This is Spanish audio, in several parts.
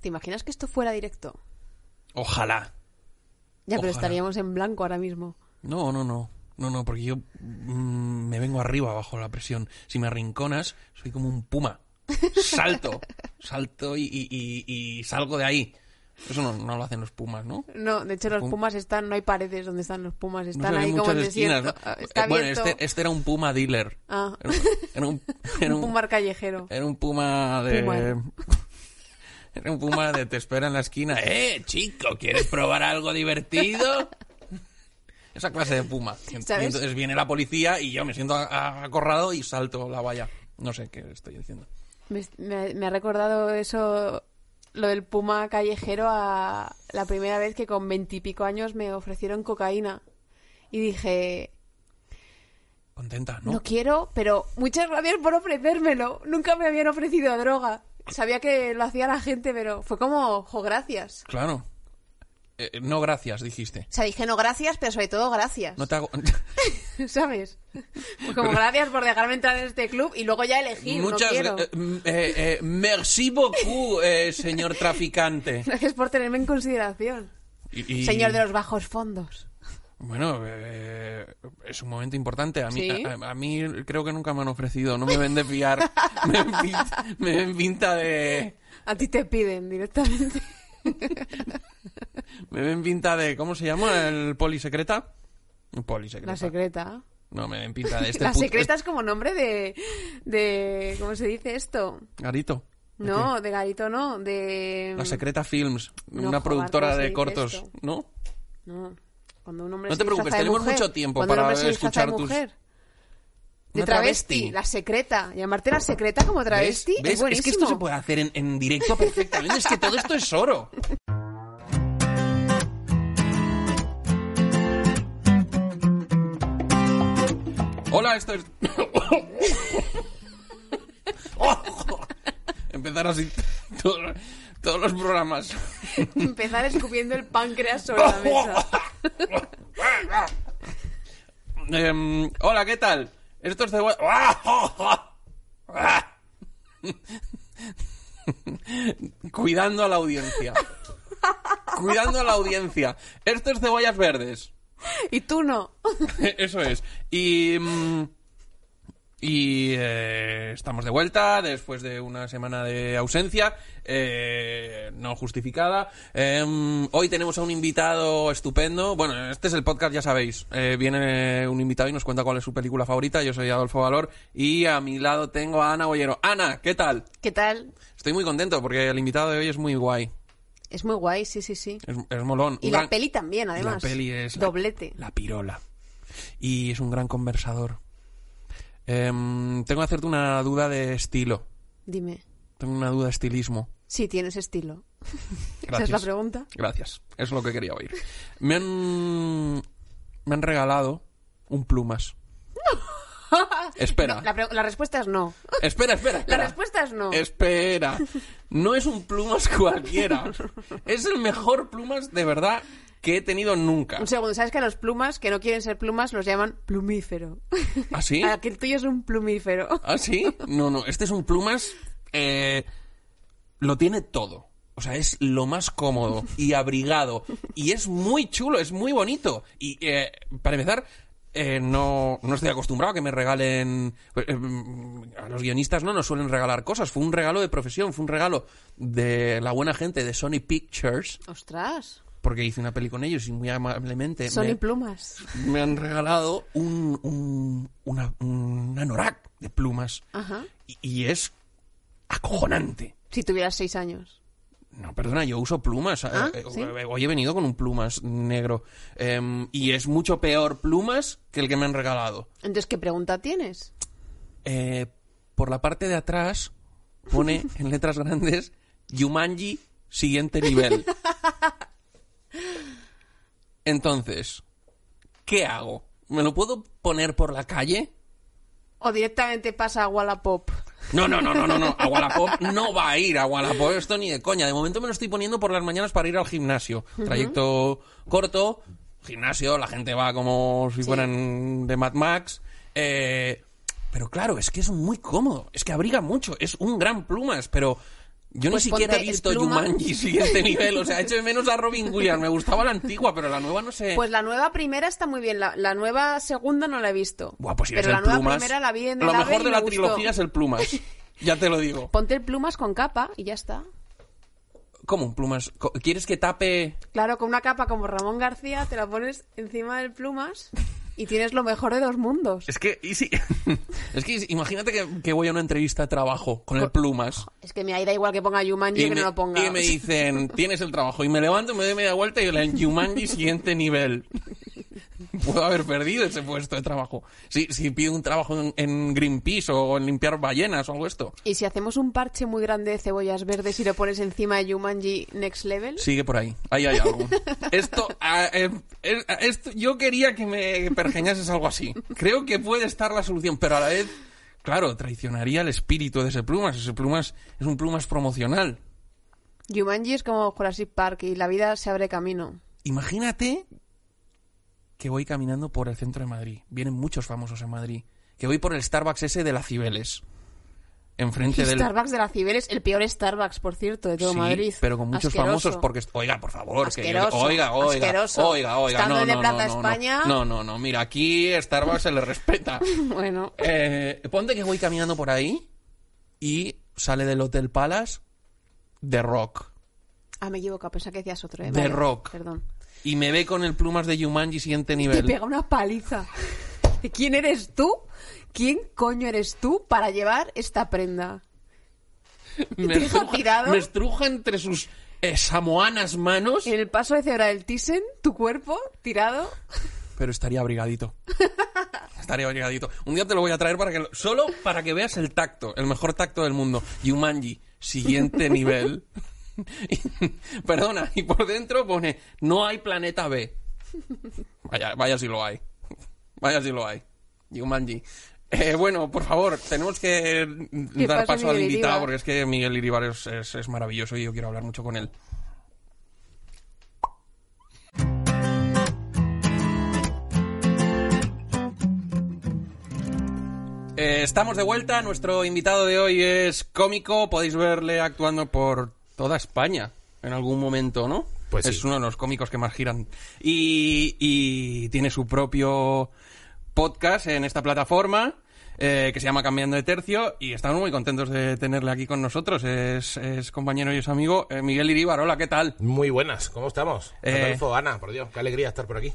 ¿Te imaginas que esto fuera directo? Ojalá. Ya, pero Ojalá. estaríamos en blanco ahora mismo. No, no, no. No, no, porque yo mm, me vengo arriba bajo la presión. Si me arrinconas, soy como un puma. Salto, salto y, y- y- y salgo de ahí. Eso no, no lo hacen los pumas, ¿no? No, de hecho los Pum- pumas están, no hay paredes donde están los pumas, No están ven ahí como en esquinas. ¿no? Ah, Está Eh, bueno, abierto. este, este era un puma dealer. Ah. Era, era un, era un un- puma callejero. era un puma de... Puma. Era un puma de te espera en la esquina. ¡Eh, chico! ¿Quieres probar algo divertido? Esa clase de puma. Entonces viene la policía y yo me siento a- a- acorralado y salto la valla. No sé qué estoy diciendo. Me, me- me ha recordado eso, lo del puma callejero, a la primera vez que con veintipico años me ofrecieron cocaína. Y dije, Contenta, no. ¿no? quiero, pero muchas gracias por ofrecérmelo. Nunca me habían ofrecido droga. Sabía que lo hacía la gente, pero fue como, jo, gracias. Claro. Eh, eh, no, gracias, dijiste. O sea, dije no gracias, pero sobre todo gracias. No te hago... ¿Sabes? Pues como gracias por dejarme entrar en este club y luego ya elegir, no Muchas quiero. eh, merci beaucoup, eh, señor traficante. Gracias por tenerme en consideración. Y- y- Señor de los bajos fondos. Bueno, eh, es un momento importante. A mí, ¿Sí? a, a mí creo que nunca me han ofrecido. No me ven de fiar. me, ven pinta, me ven pinta de... A ti te piden directamente. Me ven pinta de... ¿Cómo se llama? ¿El polisecreta? Un polisecreta. La secreta. No, me ven pinta de este la secreta es como nombre de, de... ¿Cómo se dice esto? Garito. ¿De No, de Garito no, de... La Secreta Films. No, una joder, productora ¿cómo se de cortos. esto? ¿No? No, cuando un hombre No se te preocupes, tenemos mujer. mucho tiempo un para hombre de escuchar tus- mujer. De travesti, travesti. la secreta. Llamarte la secreta como travesti ¿Ves? ¿Ves? es buenísimo. que esto se puede hacer en, en directo perfectamente. es que todo esto es oro. Hola, esto es... Empezar así todos los programas. Empezar escupiendo el páncreas sobre la mesa. Em, hola, ¿qué tal? Esto es cebolla... Cuidando a la audiencia. Cuidando a la audiencia. Esto es cebollas verdes. Y tú no. Eso es. Y. mm, Y eh, estamos de vuelta después de una semana de ausencia, eh, no justificada. Em, hoy tenemos a un invitado estupendo. Bueno, este es el podcast, ya sabéis. Eh, viene un invitado y nos cuenta cuál es su película favorita. Yo soy Adolfo Valor y a mi lado tengo a Ana Bollero. Ana, ¿qué tal? ¿Qué tal? Estoy muy contento porque el invitado de hoy es muy guay. Es muy guay, sí, sí, sí. Es, es molón. Y la peli también, además. La peli es... la- Doblete. La pirola. Y es un gran conversador. Em, tengo que hacerte una duda de estilo. Dime. Tengo una duda de estilismo. Sí, tienes estilo. Esa es la pregunta. Gracias. Es lo que quería oír. Me han... Me han regalado un plumas. Espera. No, la, respuesta es no. Espera, espera, La respuesta es no. Espera. No es un plumas cualquiera. Es el mejor plumas de verdad que he tenido nunca. Un segundo, ¿sabes que a los plumas que no quieren ser plumas los llaman plumífero? ¿Ah, sí? A que el tuyo es un plumífero. ¿Ah, sí? No, no. Este es un plumas. eh, lo tiene todo. O sea, es lo más cómodo y abrigado. Y es muy chulo, es muy bonito. Y eh, para empezar, eh, no, no estoy acostumbrado a que me regalen. eh, eh, a los guionistas no nos suelen regalar cosas. Fue un regalo de profesión, fue un regalo de la buena gente de Sony Pictures. Ostras. Porque hice una peli con ellos y muy amablemente Son me, y plumas. me han regalado un, un, una, un anorak de plumas. Ajá. Y, y es acojonante. Si tuvieras seis años. No, perdona, yo uso plumas. Ah, Eh, eh, ¿sí? Hoy he venido con un plumas negro. Em, y es mucho peor plumas que el que me han regalado. Entonces, ¿qué pregunta tienes? Eh, por la parte de atrás pone en letras grandes Yumanji, siguiente nivel. Entonces, ¿qué hago? ¿Me lo puedo poner por la calle? O directamente pasa a Wallapop. No, no, no, no, no, no. A Wallapop no va a ir a Wallapop. Esto ni de coña. De momento me lo estoy poniendo por las mañanas para ir al gimnasio. Trayecto corto, gimnasio, la gente va como si Sí. fueran de Mad Max. Eh, pero claro, es que es muy cómodo. Es que abriga mucho. Es un gran plumas, pero yo Pues ni siquiera he visto pluma. Jumanji siguiente nivel. O sea, echo de menos a Robin Williams. Me gustaba la antigua, pero la nueva no sé. Pues la nueva primera está muy bien. La, la nueva segunda no la he visto. Buah, pues si Pero la nueva plumas, primera la vi en el Lo AVE mejor y de la trilogía es el plumas. Ya te lo digo. Ponte el plumas con capa y ya está. ¿Cómo un plumas? ¿Quieres que tape Claro, con una capa como Ramón García te la pones encima del plumas y tienes lo mejor de dos mundos. Es que, y si- es que imagínate que, que voy a una entrevista de trabajo con el plumas Es que me da igual que ponga Yumanji y que me, no lo ponga. y me dicen, tienes el trabajo, y me levanto, me doy media vuelta y el Jumanji siguiente nivel. Puedo haber perdido ese puesto de trabajo. Si, si pido un trabajo en, en Greenpeace o en limpiar ballenas o algo esto. ¿Y si hacemos un parche muy grande de cebollas verdes y lo pones encima de Yumanji Next Level? Sigue por ahí. Ahí hay algo. Esto, eh, esto, yo quería que me pergeñases algo así. Creo que puede estar la solución, pero a la vez, claro, traicionaría el espíritu de ese plumas. Ese plumas es un plumas promocional. Yumanji es como Jurassic Park y la vida se abre camino. Imagínate que voy caminando por el centro de Madrid. Vienen muchos famosos en Madrid. Que voy por el Starbucks ese de la Cibeles. Enfrente del... Starbucks de la Cibeles, el peor Starbucks, por cierto, de todo Sí, Madrid. pero con muchos Asqueroso. famosos porque oiga por favor que yo- oiga oiga asqueroso. oiga oiga Estando no no, Plaza no, no, España. no no no mira aquí Starbucks se le respeta Bueno, Eh, ponte que voy caminando por ahí y sale del Hotel Palace The Rock ah, me equivoco, pensaba que decías otro. ¿eh? The Vale, Rock. Perdón. Y me ve con el plumas de Jumanji siguiente Te nivel pega una paliza. ¿Quién eres tú? ¿Quién coño eres tú para llevar esta prenda? me, te deja tirado. me estruja entre sus eh, samoanas manos En el paso de cebra del Thyssen, tu cuerpo tirado. pero estaría abrigadito. Estaría abrigadito. Un día te lo voy a traer para que lo- solo para que veas el tacto, el mejor tacto del mundo. Yumanji, siguiente nivel. Y- perdona, y por dentro pone no hay planeta B. Vaya, vaya si lo hay. Vaya si lo hay. Yumanji. Eh, bueno, por favor, tenemos que dar paso al invitado porque es que Miguel Iribar es, es- es maravilloso y yo quiero hablar mucho con él. Eh, estamos de vuelta. Nuestro invitado de hoy es cómico. Podéis verle actuando por toda España en algún momento, ¿no? Pues sí. Es uno de los cómicos que más giran. Y, y tiene su propio podcast en esta plataforma. eh, que se llama Cambiando de Tercio y estamos muy contentos de tenerle aquí con nosotros. Es, es compañero y es amigo eh, Miguel Iríbar. Hola, ¿qué tal? Muy buenas, ¿cómo estamos? Eh, Adolfo, Ana, por Dios, qué alegría estar por aquí.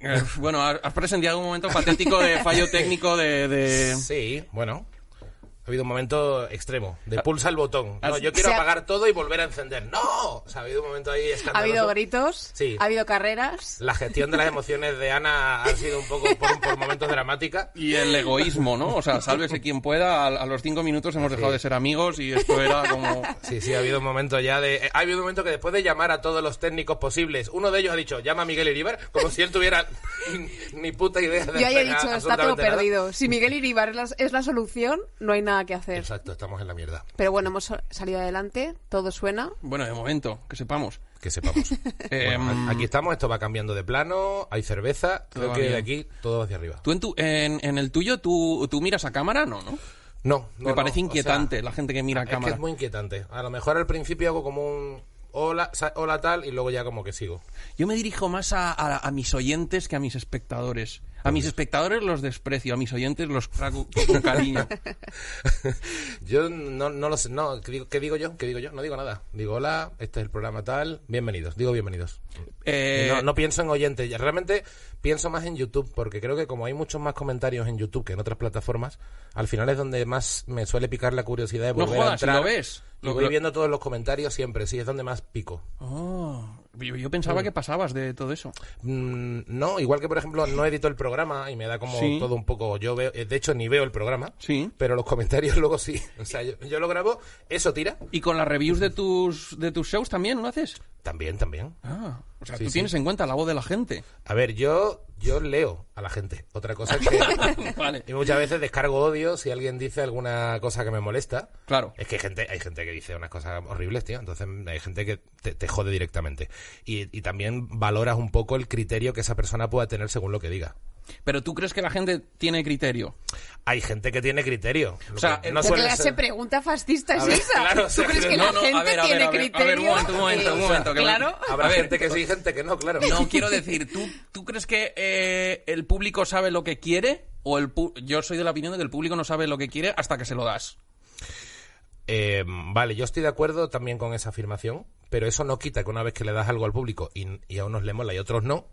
Eh, bueno, has has presenciado un momento patético de fallo técnico de... de- Sí, bueno. Ha habido un momento extremo, de pulsa el botón. No, has- yo quiero ha- apagar todo y volver a encender. ¡No! O sea, ha habido un momento ahí Ha escandaloso. habido gritos, Sí. ha habido carreras. La gestión de las emociones de Ana ha sido un poco por, por momentos dramática. Y el egoísmo, ¿no? O sea, sálvese quien pueda. A, a los cinco minutos hemos dejado de ser amigos y esto era como... Sí, sí, ha habido un momento ya de... eh, Ha habido un momento que después de llamar a todos los técnicos posibles, uno de ellos ha dicho, llama a Miguel Iribar, como si él tuviera ni puta idea de Yo haya dicho, está todo nada. perdido. Si Miguel Iribar es la, es la solución, no hay nada que hacer. Exacto, estamos en la mierda. Pero bueno, hemos salido adelante, todo suena. Bueno, de momento, que sepamos. Que sepamos. Eh, Bueno, aquí estamos, esto va cambiando de plano, hay cerveza, Todo creo va que de aquí todo hacia arriba. ¿Tú en, tu, en, en el tuyo, tú, tú miras a cámara? No, ¿no? No, no, Me parece no, o inquietante sea, la gente que mira a es que cámara. es muy inquietante. A lo mejor al principio hago como un hola, hola tal y luego ya como que sigo. Yo me dirijo más a, a- a mis oyentes que a mis espectadores. A mis espectadores los desprecio, a mis oyentes los trago con cariño. Yo no, no lo sé, no, ¿qué digo, qué digo yo? ¿Qué digo yo? No digo nada. Digo hola, este es el programa tal, bienvenidos, digo bienvenidos. Eh, no, no pienso en oyentes, realmente pienso más en YouTube, porque creo que como hay muchos más comentarios en YouTube que en otras plataformas, al final es donde más me suele picar la curiosidad de No volver a jodas, ¿y entrar. lo ves? Lo- voy viendo todos los comentarios siempre, sí, es donde más pico. Oh, Yo, yo pensaba que pasabas de todo eso. Mm, no, igual que por ejemplo no edito el programa y me da como Sí. todo un poco. Yo veo, eh, de hecho ni veo el programa, Sí. pero los comentarios luego sí. O sea, yo, yo lo grabo, eso tira. ¿Y con las reviews de tus, de tus shows también lo haces? También, también. Ah, o sea, Sí, tú sí. tienes en cuenta la voz de la gente. A ver, yo, yo leo a la gente. Otra cosa es que. Vale. Y muchas veces descargo odio si alguien dice alguna cosa que me molesta. Claro. Es que hay gente, hay gente que dice unas cosas horribles, tío. Entonces hay gente que te, te jode directamente. Y, y también valoras un poco el criterio que esa persona pueda tener según lo que diga. Pero tú crees que la gente tiene criterio. Hay gente que tiene criterio. O sea, no ¿Qué ¿Qué suele clase ser- pregunta fascista es ver, esa? claro, ¿Tú crees que no, la no, gente ver, tiene ver, a ver, criterio? a ver, un momento, un momento, un momento, que me- Claro. Habrá gente que sí y gente que no, claro. No, quiero decir, ¿tú, tú crees que eh, el público sabe lo que quiere? O el pu- yo soy de la opinión de que el público no sabe lo que quiere hasta que se lo das. Eh, vale, yo estoy de acuerdo también con esa afirmación, pero eso no quita que una vez que le das algo al público y, y a unos le mola y a otros no,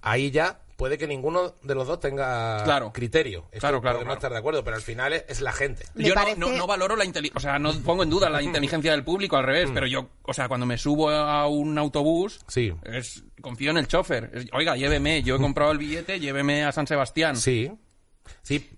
ahí ya puede que ninguno de los dos tenga Claro. criterio. Esto Claro, claro, podemos claro. estar de acuerdo, pero al final es, es la gente. Me yo no- no, no valoro la inteligencia, o sea, no pongo en duda la inteligencia del público, al revés, pero yo, o sea, cuando me subo a un autobús, Sí. es, confío en el chofer. Es, Oiga, lléveme, yo he comprado el billete, lléveme a San Sebastián. Sí, sí,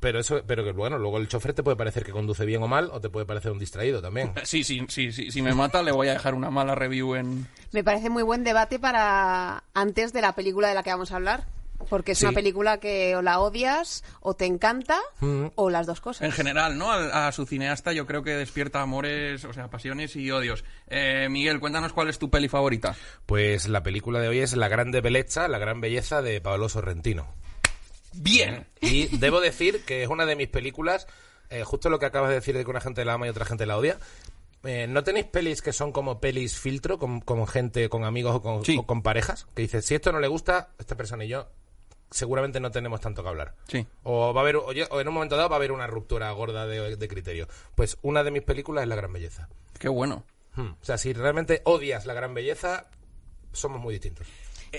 pero eso, pero que bueno, luego el chofer te puede parecer que conduce bien o mal, o te puede parecer un distraído también. Sí, sí, sí, sí, si me mata le voy a dejar una mala review en... Me parece muy buen debate para antes de la película de la que vamos a hablar. Porque es Sí. una película que o la odias o te encanta Mm. o las dos cosas. En general, ¿no? A, a su cineasta yo creo que despierta amores, o sea, pasiones y odios. Eh, Miguel, cuéntanos cuál es tu peli favorita. Pues la película de hoy es La grande belleza, la gran belleza de Pablo Sorrentino. Bien. Y debo decir que es una de mis películas, eh, justo lo que acabas de decir de que una gente la ama y otra gente la odia. Eh, ¿No tenéis pelis que son como pelis filtro, con, con gente, con amigos o con, Sí. o con parejas? Que dices, si esto no le gusta, esta persona y yo seguramente no tenemos tanto que hablar. Sí. O va a haber, o en un momento dado va a haber una ruptura gorda de, de criterio. Pues una de mis películas es La Gran Belleza. Qué bueno. Hmm. O sea, si realmente odias La Gran Belleza, somos muy distintos.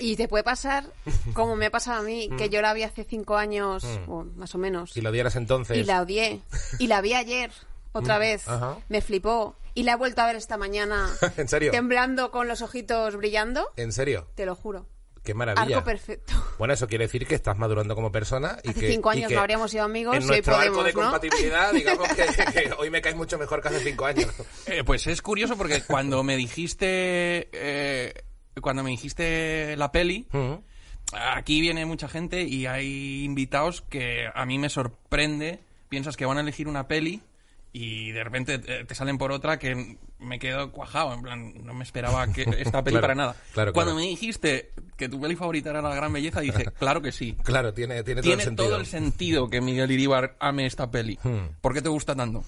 Y te puede pasar, como me ha pasado a mí, que yo la vi hace cinco años, o más o menos, Si lo odiaras entonces... y la odié. Y la vi ayer, otra vez. Mm, ajá. Me flipó. Y la he vuelto a ver esta mañana, ¿En serio? temblando con los ojitos brillando. ¿En serio? Te lo juro. Qué maravilla. Arco perfecto. Bueno, eso quiere decir que estás madurando como persona y Hace que cinco y años que no habríamos sido amigos En y hoy nuestro arco podemos, de ¿no? compatibilidad, digamos que, que hoy me caes mucho mejor que hace cinco años. Eh, pues es curioso porque cuando me dijiste... eh, cuando me dijiste la peli, aquí viene mucha gente y hay invitados que a mí me sorprende. Piensas que van a elegir una peli y de repente te salen por otra que me quedo cuajado. En plan, no me esperaba que esta peli Claro, para nada. claro, Cuando claro. me dijiste que tu peli favorita era La Gran Belleza, dije, claro que sí. Claro, tiene, tiene, todo Tiene el sentido. todo el sentido que Miguel Iríbar ame esta peli. Hmm. ¿Por qué te gusta tanto?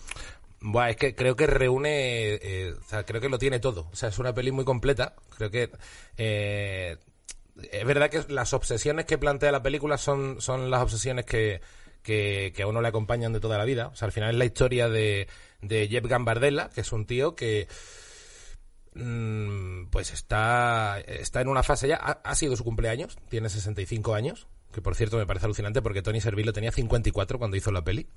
Buah, es que creo que reúne, eh, o sea, creo que lo tiene todo. O sea, es una peli muy completa. Creo que eh, es verdad que las obsesiones que plantea la película son, son las obsesiones que, que, que a uno le acompañan de toda la vida. O sea, al final es la historia de, Jeff Gambardella, que es un tío que mm, pues está, está en una fase ya, ha, ha sido su cumpleaños, tiene 65 años, que por cierto me parece alucinante porque Tony Servillo tenía 54 cuando hizo la peli.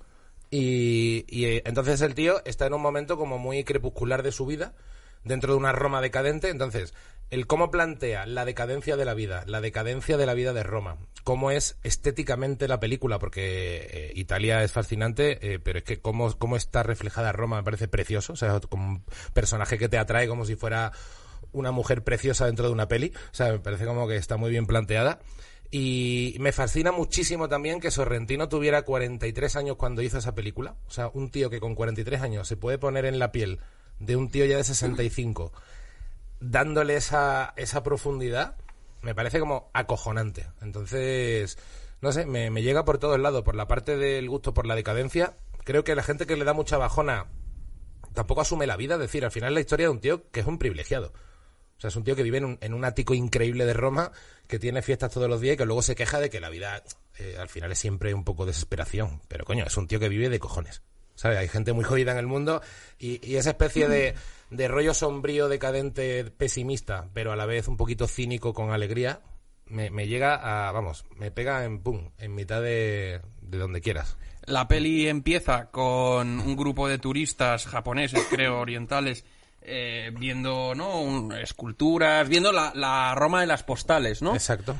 Y, y, eh, entonces el tío está en un momento como muy crepuscular de su vida, dentro de una Roma decadente. Entonces, el cómo plantea la decadencia de la vida, la decadencia de la vida de Roma, cómo es estéticamente la película, porque eh, Italia es fascinante, eh, pero es que cómo, cómo está reflejada Roma me parece precioso. O sea, como un personaje que te atrae como si fuera una mujer preciosa dentro de una peli. O sea, me parece como que está muy bien planteada. Y me fascina muchísimo también que Sorrentino tuviera 43 años cuando hizo esa película. O sea, un tío que con 43 años se puede poner en la piel de un tío ya de 65, dándole esa, esa profundidad, me parece como acojonante. Entonces, no sé, me, llega por todos lados. Por la parte del gusto por la decadencia, creo que la gente que le da mucha bajona tampoco asume la vida. Es decir, al final es la historia de un tío que es un privilegiado. Sea, es un tío que vive en un, en un ático increíble de Roma, que tiene fiestas todos los días y que luego se queja de que la vida eh, al final es siempre un poco desesperación. Pero coño, es un tío que vive de cojones. ¿Sabes? Hay gente muy jodida en el mundo y, y esa especie de, de rollo sombrío, decadente, pesimista, pero a la vez un poquito cínico con alegría, me, me llega a, vamos, me pega en pum, en mitad de, de donde quieras. La peli empieza con un grupo de turistas japoneses, creo, orientales, eh, viendo, ¿no? Un- esculturas, viendo la, la Roma de las postales, ¿no? Exacto.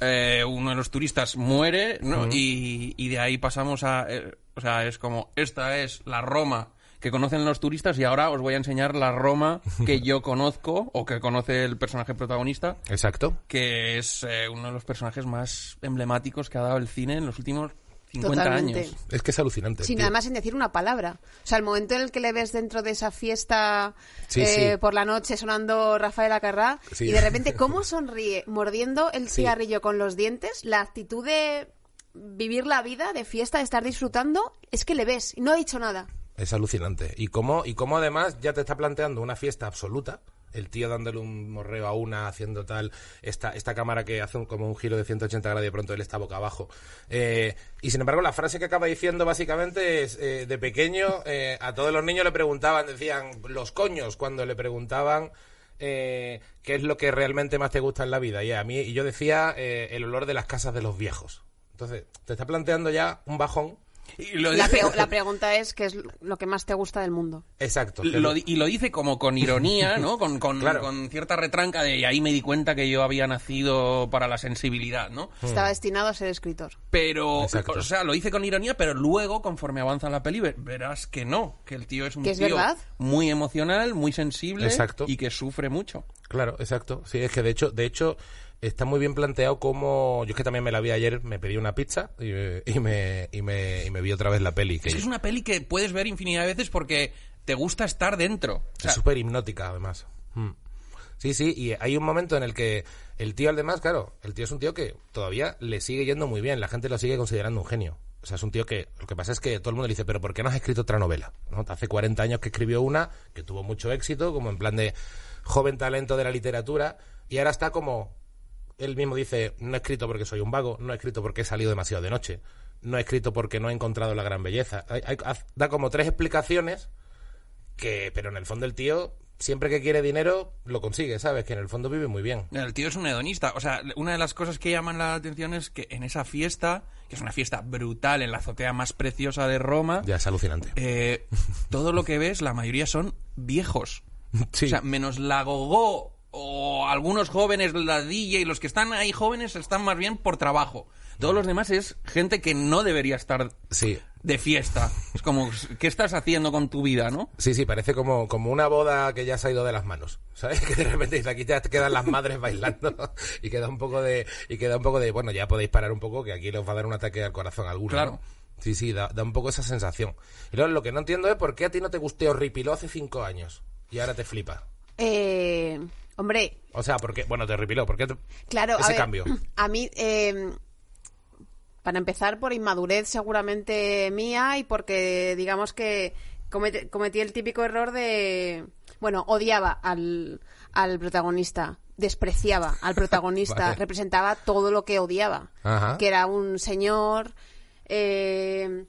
Eh, uno de los turistas muere, ¿no? y, y de ahí pasamos a... eh, o sea, es como, esta es la Roma que conocen los turistas y ahora os voy a enseñar la Roma que yo conozco o que conoce el personaje protagonista, Exacto. que es eh, uno de los personajes más emblemáticos que ha dado el cine en los últimos 50 Totalmente. años. Es que es alucinante. Sin tío. además sin decir una palabra. O sea, el momento en el que le ves dentro de esa fiesta Sí, eh, sí. por la noche sonando Rafael Acarrá Sí. y de repente cómo sonríe mordiendo el cigarrillo con los dientes, la actitud de vivir la vida, de fiesta, de estar disfrutando, es que le ves y no ha dicho nada. Es alucinante. Y cómo, y cómo además ya te está planteando una fiesta absoluta. El tío dándole un morreo a una, haciendo tal, esta, esta cámara que hace un- como un giro de 180 grados y de pronto él está boca abajo. Eh, y sin embargo, la frase que acaba diciendo básicamente es, eh, de pequeño, eh, a todos los niños le preguntaban, decían, los coños, cuando le preguntaban qué es lo que realmente más te gusta en la vida. Y a mí, y yo decía, el olor de las casas de los viejos. Entonces, te está planteando ya un bajón. Y lo La, dice- pre- la pregunta es qué es lo que más te gusta del mundo. Exacto. Lo y lo dice como con ironía, ¿no? Con, con- Claro. con cierta retranca de y ahí me di cuenta que yo había nacido para la sensibilidad, ¿no? Estaba destinado a ser escritor. Pero, Exacto. o sea, lo dice con ironía, pero luego, conforme avanza la peli, ve- verás que no, que el tío es un Que es tío verdad. muy emocional, muy sensible Exacto. y que sufre mucho. Claro, exacto. Sí, es que de hecho, de hecho, está muy bien planteado como... Yo es que también me la vi ayer, me pedí una pizza y, me- y, me, y, me, y me vi otra vez la peli. Que Es que es una peli que puedes ver infinidad de veces porque te gusta estar dentro. O sea, es súper hipnótica, además. Mm. Sí, sí, y hay un momento en el que el tío, además, claro, el tío es un tío que todavía le sigue yendo muy bien, la gente lo sigue considerando un genio. O sea, es un tío que lo que pasa es que todo el mundo le dice, pero ¿por qué no has escrito otra novela? ¿No? Hace 40 años que escribió una que tuvo mucho éxito, como en plan de joven talento de la literatura, y ahora está como, él mismo dice, no he escrito porque soy un vago, no he escrito porque he salido demasiado de noche, no he escrito porque no he encontrado la gran belleza. Hay- hay- haz- da como tres explicaciones que, pero en el fondo el tío, siempre que quiere dinero, lo consigue, ¿sabes? Que en el fondo vive muy bien. El tío es un hedonista. O sea, una de las cosas que llaman la atención es que en esa fiesta, que es una fiesta brutal en la azotea más preciosa de Roma, Ya es alucinante. eh, todo lo que ves, la mayoría son viejos. Sí. O sea, menos la gogó o algunos jóvenes, la DJ, y los que están ahí jóvenes están más bien por trabajo. Todos los demás es gente que no debería estar Sí. de fiesta. Es como, ¿qué estás haciendo con tu vida, no? Sí, sí, parece como, como una boda que ya se ha ido de las manos. ¿Sabes? Que de repente aquí ya te quedan las madres bailando y queda un poco de, y queda un poco de, bueno, ya podéis parar un poco que aquí les va a dar un ataque al corazón a alguno. Claro. ¿no? Sí, sí, da, da un poco esa sensación. Y luego lo que no entiendo es por qué a ti no te gustó horripiló hace cinco años y ahora te flipa. Eh, hombre, O sea, porque, bueno, te horripiló, ¿por qué te- Claro, a ese ver, cambio? A mí, eh, para empezar, por inmadurez seguramente mía y porque, digamos que cometí el típico error de, bueno, odiaba al, al protagonista, despreciaba al protagonista, Vale. representaba todo lo que odiaba, Ajá. que era un señor... Eh,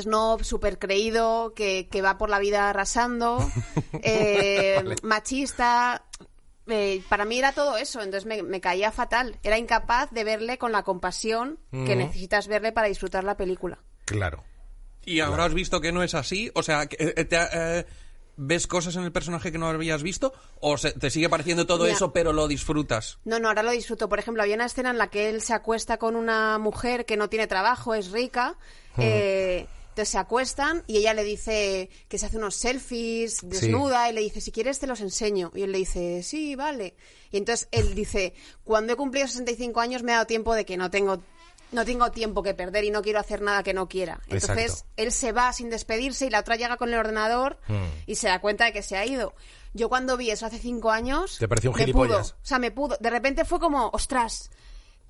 snob, súper creído, que, que va por la vida arrasando, eh, Vale. machista. eh, para mí era todo eso, entonces me, me caía fatal. Era incapaz de verle con la compasión que necesitas verle para disfrutar la película. Claro. Y ahora has visto que no es así. O sea, que, eh, te, eh, ¿ves cosas en el personaje que no habías visto? ¿O se- te sigue pareciendo todo Mira. eso, pero lo disfrutas? No, no, ahora lo disfruto. Por ejemplo, había una escena en la que él se acuesta con una mujer que no tiene trabajo, es rica. eh, entonces se acuestan y ella le dice que se hace unos selfies desnuda y le dice, si quieres te los enseño. Y él le dice, sí, vale. Y entonces él dice, cuando he cumplido 65 años me ha dado tiempo de que no tengo, no tengo tiempo que perder y no quiero hacer nada que no quiera. Entonces Exacto. él se va sin despedirse y la otra llega con el ordenador Hmm. y se da cuenta de que se ha ido. Yo cuando vi eso hace cinco años... ¿Te pareció un me gilipollas? pudo. O sea, me pudo. De repente fue como, ostras,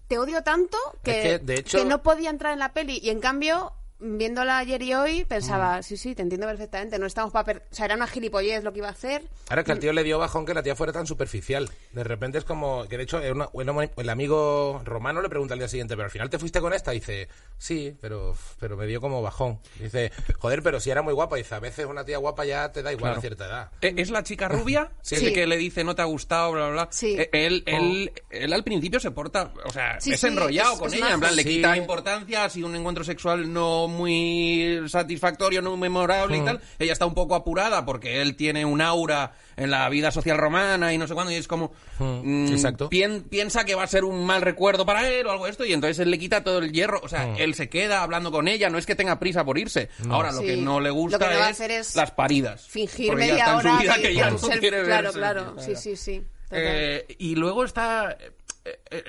te odio tanto que, Es que, de hecho- que no podía entrar en la peli. Y en cambio, viéndola ayer y hoy, pensaba, sí, sí, te entiendo perfectamente. No estamos para... O sea, era una gilipollez lo que iba a hacer. Ahora que al tío le dio bajón que la tía fuera tan superficial. De repente es como que de hecho una- el, el amigo romano le pregunta al día siguiente, pero al final te fuiste con esta. Y dice, sí, pero, pero me dio como bajón. Dice, joder, pero si era muy guapa. Dice, a veces una tía guapa ya te da igual Claro. a cierta edad. Eh, ¿Es la chica rubia? Sí. Sí. que le dice no te ha gustado, bla, bla, bla. Sí. Eh, Él, él, él al principio se porta, o sea, Sí, es sí, enrollado es- con es ella, en plan, le quita importancia si un encuentro sexual no muy satisfactorio, muy memorable y tal. Ella está un poco apurada porque él tiene un aura en la vida social romana y no sé cuándo, y es como... mm, Exacto. pien- piensa que va a ser un mal recuerdo para él o algo de esto, y entonces él le quita todo el hierro. O sea, él se queda hablando con ella, no es que tenga prisa por irse. Ahora, lo Sí. que no le gusta Lo que no va a es, hacer es las paridas. Fingir media hora vida que, ya no quiere Claro, verse. claro. Sí, sí, sí. Eh, y luego está eh, eh,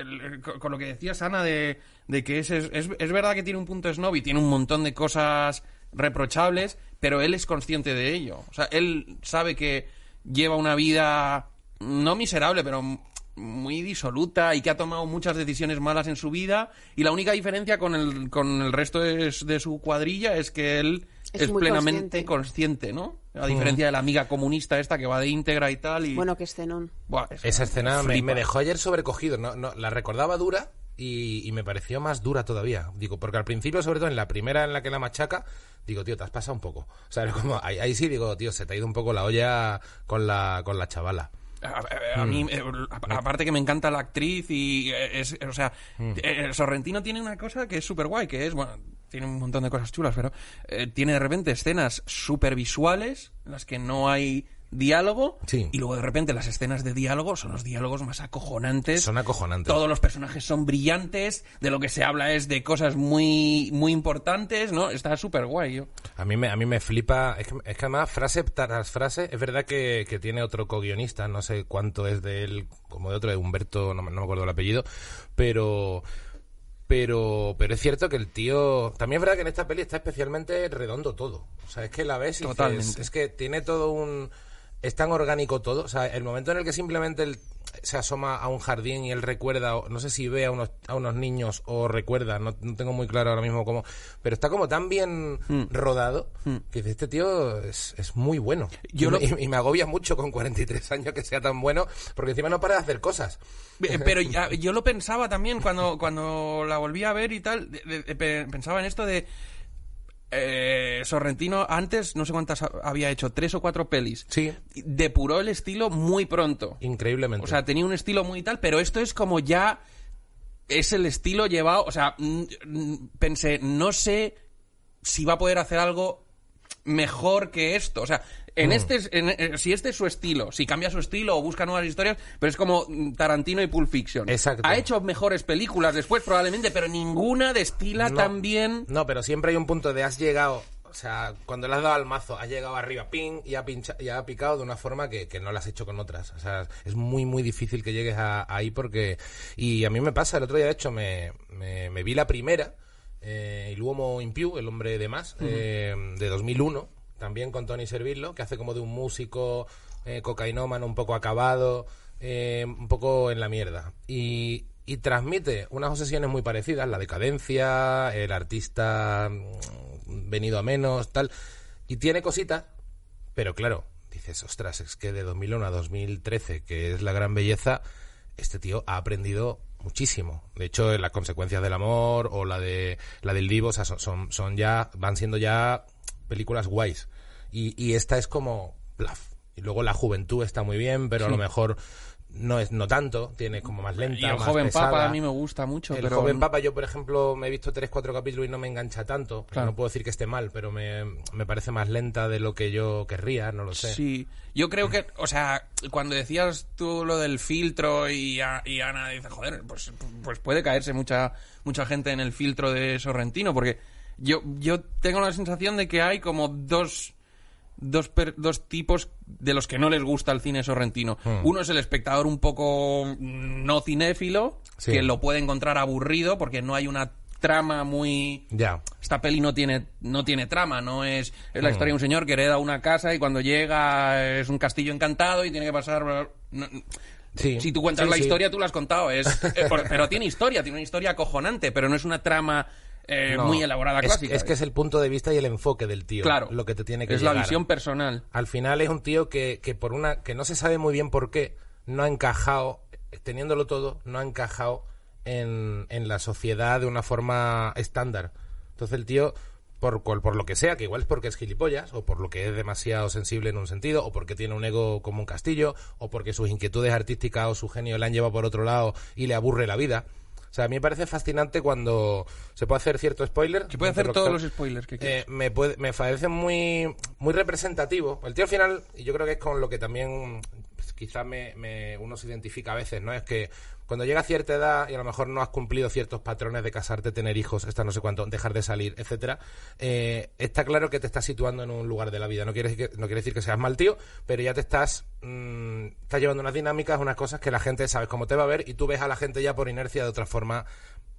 con lo que decías, Ana, de, de que es, es, es- verdad que tiene un punto snob y tiene un montón de cosas reprochables, pero él es consciente de ello. O sea, él sabe que lleva una vida no miserable, pero muy disoluta y que ha tomado muchas decisiones malas en su vida y la única diferencia con el, con el resto de, s- de su cuadrilla es que él Es plenamente consciente. consciente, ¿no? A diferencia de la amiga comunista esta que va de íntegra y tal y... Bueno, que escenón. Buah, es- Esa escena me, me dejó ayer sobrecogido. No, no, la recordaba dura y, y me pareció más dura todavía. Digo, porque al principio, sobre todo en la primera en la que la machaca, digo, tío, te has pasado un poco. O sea, como, ahí, ahí sí digo, tío, se te ha ido un poco la olla con la, con la chavala. A, a- a mí, eh, a- aparte que me encanta la actriz y eh, es, o sea, eh, Sorrentino tiene una cosa que es súper guay, que es, bueno, tiene un montón de cosas chulas, pero eh, tiene de repente escenas súper visuales en las que no hay diálogo Sí. y luego de repente las escenas de diálogo son los diálogos más acojonantes. Son acojonantes. Todos los personajes son brillantes, de lo que se habla es de cosas muy muy importantes, ¿no? Está súper guay. Yo. A mí me, a mí me flipa, es que, es que además frase tras frase, es verdad que, que tiene otro co-guionista, no sé cuánto es de él, como de otro, de Humberto, no, me- no me acuerdo el apellido, pero, pero, pero es cierto que el tío, también es verdad que en esta peli está especialmente redondo todo, o sea, es que la ves y dices, es que tiene todo un, es tan orgánico todo, o sea, el momento en el que simplemente él se asoma a un jardín y él recuerda, no sé si ve a unos, a unos niños o recuerda, no, no tengo muy claro ahora mismo cómo, pero está como tan bien rodado que dice, este tío es, es muy bueno. Yo y, lo- me, y me agobia mucho con 43 años que sea tan bueno, porque encima no para de hacer cosas. Pero ya- yo lo pensaba también cuando, cuando la volví a ver y tal. de- de- de- pe- pensaba en esto de. Eh, Sorrentino antes, no sé cuántas ha- había hecho, tres o cuatro pelis. Sí. Depuró el estilo muy pronto. Increíblemente. O sea, tenía un estilo muy tal, pero esto es como ya. Es el estilo llevado. O sea, pensé, no sé si va a poder hacer algo mejor que esto. O sea, en este, es- en- eh, si este es su estilo, si cambia su estilo o busca nuevas historias, pero es como mm, Tarantino y Pulp Fiction. Exacto. Ha hecho mejores películas después probablemente, pero ninguna destila No. tan bien. No, pero siempre hay un punto de has llegado, o sea, cuando le has dado al mazo, has llegado arriba, ping, y ha, pincha- y ha picado de una forma que, que no lo has hecho con otras. O sea, es muy, muy difícil que llegues a- ahí porque... Y a mí me pasa, el otro día de hecho me, me, me vi la primera, eh, El Uomo Impiu, El Hombre de Más, eh, de 2001, también con Tony Servillo, que hace como de un músico eh, cocainómano un poco acabado, eh, un poco en la mierda. Y, y transmite unas obsesiones muy parecidas, la decadencia, el artista mm, venido a menos, tal. Y tiene cositas, pero claro, dices, ostras, es que de 2001 a 2013, que es la gran belleza, este tío ha aprendido muchísimo. De hecho, las consecuencias del amor o la de la del Divo, o sea, son, son, son ya, van siendo ya películas guays. Y, y esta es como, plaf. Y luego la juventud está muy bien, pero a lo mejor no es no tanto, tiene como más lenta. Y el más joven pesada. papa a mí me gusta mucho, El pero joven papa, yo por ejemplo me he visto tres, cuatro capítulos y no me engancha tanto. Claro. No puedo decir que esté mal, pero me, me parece más lenta de lo que yo querría, no lo sé. Sí, yo creo que, o sea, cuando decías tú lo del filtro y, a- y Ana dice, joder, pues, pues puede caerse mucha, mucha gente en el filtro de Sorrentino, porque yo, yo tengo la sensación de que hay como dos, dos, per- dos tipos de los que no les gusta el cine sorrentino. Hmm. Uno es el espectador un poco no cinéfilo, Sí. que lo puede encontrar aburrido porque no hay una trama muy Ya. esta peli no tiene no tiene trama no es es Mm. la historia de un señor que hereda una casa y cuando llega es un castillo encantado y tiene que pasar no- Sí. si tú cuentas Sí, la sí. historia tú la has contado es eh, por- pero tiene historia tiene una historia acojonante pero no es una trama eh, No, muy elaborada es, clásica Es que es el punto de vista y el enfoque del tío. claro Lo que te tiene que es la visión personal Al final es un tío que, que por una que no se sabe muy bien por qué no ha encajado, teniéndolo todo, no ha encajado en, en la sociedad de una forma estándar. Entonces el tío, por, cual- por lo que sea, que igual es porque es gilipollas, o por lo que es demasiado sensible en un sentido, o porque tiene un ego como un castillo, o porque sus inquietudes artísticas o su genio le han llevado por otro lado y le aburre la vida. Sea, a mí me parece fascinante cuando se puede hacer cierto spoiler. Se puede hacer todos los spoilers que quieras. eh, me, puede- me parece muy, muy representativo. El tío al final, y yo creo que es con lo que también pues, quizá me, me- uno se identifica a veces, ¿no? Es que cuando llega a cierta edad y a lo mejor no has cumplido ciertos patrones de casarte, tener hijos, esta no sé cuánto, dejar de salir, etcétera, eh, está claro que te estás situando en un lugar de la vida. No quiere decir que, no quiere decir que seas mal tío, pero ya te estás, mm, estás llevando unas dinámicas, unas cosas que la gente sabes cómo te va a ver y tú ves a la gente ya por inercia de otra forma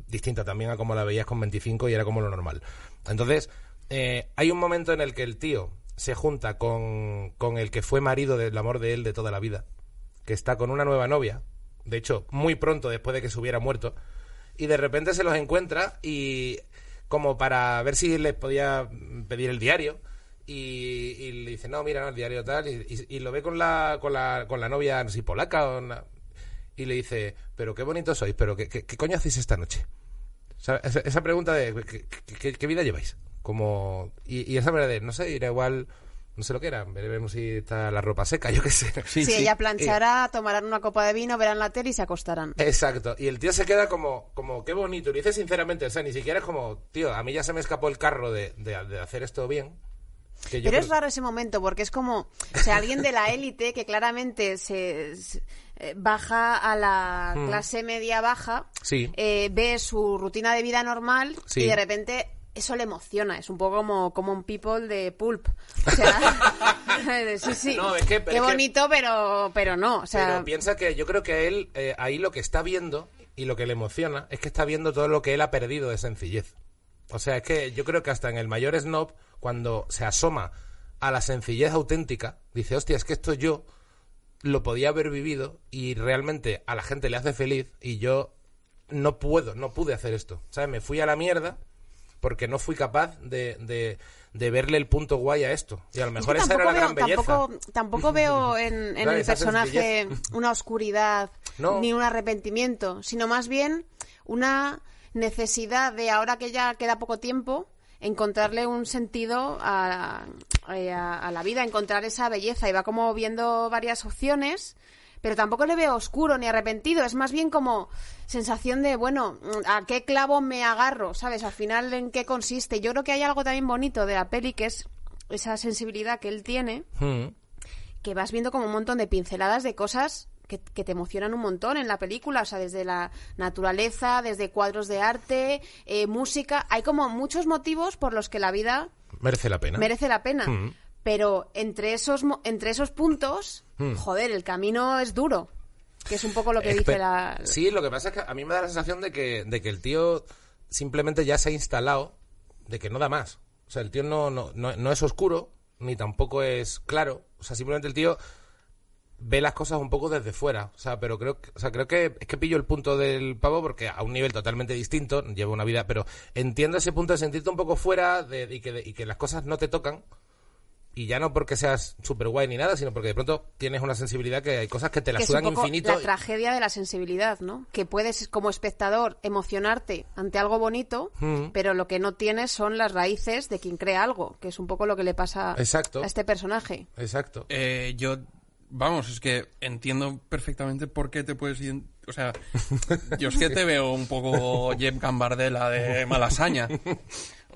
distinta también a como la veías con 25 y era como lo normal. Entonces, eh, hay un momento en el que el tío se junta con, con el que fue marido del amor de él de toda la vida, que está con una nueva novia, de hecho, muy pronto después de que se hubiera muerto, y de repente se los encuentra y como para ver si les podía pedir el diario. Y, le dice, no, mira, no, el diario tal. Y, lo ve con la, con la, con la novia, no sé polaca o... y le dice, pero qué bonito sois, pero ¿qué, qué, coño hacéis esta noche? Esa, pregunta de ¿qué, qué- qué- qué vida lleváis? Como, y, y esa manera de, no sé, irá igual, no sé lo que era, veremos si está la ropa seca, yo qué sé. Sí, sí. ella planchará, tomarán una copa de vino, verán la tele y se acostarán. Exacto, y el tío se queda como, como qué bonito, y lo dice sinceramente, o sea, ni siquiera es como, tío, a mí ya se me escapó el carro de, de- de hacer esto bien. que yo Pero creo- es raro ese momento porque es como, o sea, alguien de la élite que claramente se, se- eh, baja a la clase media baja, Hmm. Sí. eh, ve su rutina de vida normal Sí. y de repente eso le emociona. Es un poco como Common People de Pulp. O sea, sí, sí. No, es que- Qué es que- bonito, pero, pero no. O sea, Pero piensa que yo creo que él eh, ahí lo que está viendo y lo que le emociona es que está viendo todo lo que él ha perdido de sencillez. O sea, es que yo creo que hasta en el mayor snob, cuando se asoma a la sencillez auténtica, dice, hostia, es que esto yo lo podía haber vivido y realmente a la gente le hace feliz y yo no puedo, no pude hacer esto. ¿Sabes? Me fui a la mierda porque no fui capaz de, de, de verle el punto guay a esto. Y a lo Es mejor que esa era la gran belleza. tampoco, tampoco veo en, en Claro, el personaje una oscuridad No. ni un arrepentimiento, sino más bien una necesidad de ahora que ya queda poco tiempo encontrarle un sentido a, a- a la vida, encontrar esa belleza y va como viendo varias opciones. Pero tampoco le veo oscuro ni arrepentido, es más bien como sensación de, bueno, ¿a qué clavo me agarro? ¿Sabes? Al final, ¿en qué consiste? Yo creo que hay algo también bonito de la peli que es esa sensibilidad que él tiene, Mm. que vas viendo como un montón de pinceladas de cosas que, que te emocionan un montón en la película, o sea, desde la naturaleza, desde cuadros de arte, eh, música, hay como muchos motivos por los que la vida Merece la pena. merece la pena. Mm. Pero entre esos, entre esos puntos, Mm. joder, el camino es duro, que es un poco lo que dice la... Sí, lo que pasa es que a mí me da la sensación de que, de que el tío simplemente ya se ha instalado, de que no da más. O sea, el tío no, no, no, no es oscuro, ni tampoco es claro. O sea, simplemente el tío ve las cosas un poco desde fuera. O sea, pero creo que, o sea, creo que es que pillo el punto del pavo porque a un nivel totalmente distinto, lleva una vida, pero entiendo ese punto de sentirte un poco fuera de, y, que, y que las cosas no te tocan. Y ya no porque seas super guay ni nada, sino porque de pronto tienes una sensibilidad que hay cosas que te la que es un sudan poco infinito. la tragedia de la sensibilidad, ¿no? Que puedes, como espectador, emocionarte ante algo bonito, Mm. pero lo que no tienes son las raíces de quien crea algo, que es un poco lo que le pasa Exacto. a este personaje. Exacto. Eh, yo, vamos, es que entiendo perfectamente por qué te puedes... O sea, yo es que te veo un poco Jeff Gambardella de Malasaña.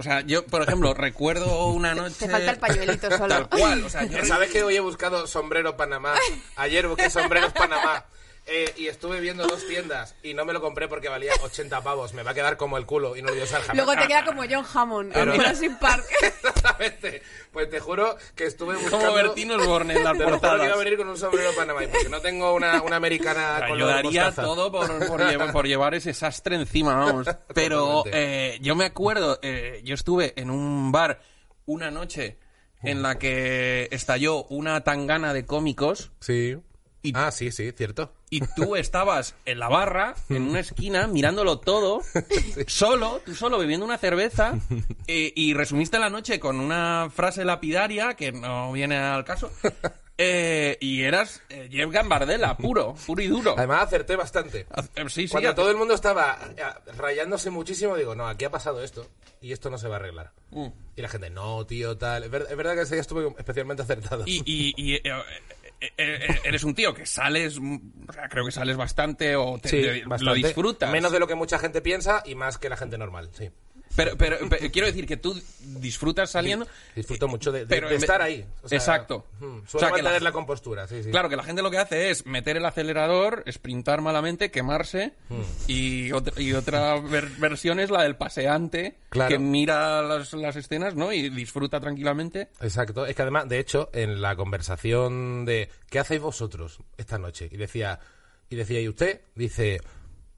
O sea, yo, por ejemplo, recuerdo una noche... Te falta el pañuelito solo. Tal cual, o sea, yo... ¿Sabes que hoy he buscado sombrero Panamá? Ayer busqué sombreros Panamá. Eh, y estuve viendo dos tiendas y no me lo compré porque valía 80 pavos. Me va a quedar como el culo y no lo voy a usar jamás. Luego te queda como John Hammond Pero- en Jurassic Park. Exactamente. Pues te juro que estuve buscando... Como Bertino Osborne en lo juro que iba a venir con un sombrero Panamá y porque no tengo una, una americana O sea, con yo daría todo por, por llevar, por llevar ese sastre encima, vamos. Pero eh, yo me acuerdo, eh, yo estuve en un bar una noche en la que estalló una tangana de cómicos Sí. Y- Ah, sí, sí, cierto. y tú estabas en la barra, en una esquina, mirándolo todo, solo, tú solo bebiendo una cerveza, eh, y resumiste la noche con una frase lapidaria que no viene al caso. eh, y eras eh, Jeff Gambardella, puro, puro y duro. Además acerté bastante. Eh, Sí, sí, Cuando todo el mundo estaba rayándose muchísimo, digo, no, aquí ha pasado esto y esto no se va a arreglar. Mm. Y la gente, no, tío, tal. Es, ver- es verdad que ese día estuve especialmente acertado. Y, y- y, eres un tío que sales, mm, o sea, creo que sales bastante o te- Sí, te- lo disfrutas. Menos de lo que mucha gente piensa y más que la gente normal, sí. Pero, pero, pero quiero decir que tú disfrutas saliendo. Disfruto mucho de, de- Pero de en vez- estar ahí. O sea, Exacto. mm, O sea, que la- la... compostura, sí, sí. Claro, que la gente lo que hace es meter el acelerador, sprintar malamente, quemarse Hmm. y, otra, y otra ver- versión es la del paseante Claro. que mira las, las escenas ¿no? y disfruta tranquilamente. Exacto. Es que además, de hecho, en la conversación de ¿qué hacéis vosotros esta noche? Y decía, y decía, ¿y usted? Dice,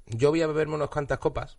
yo voy a beberme unas cuantas copas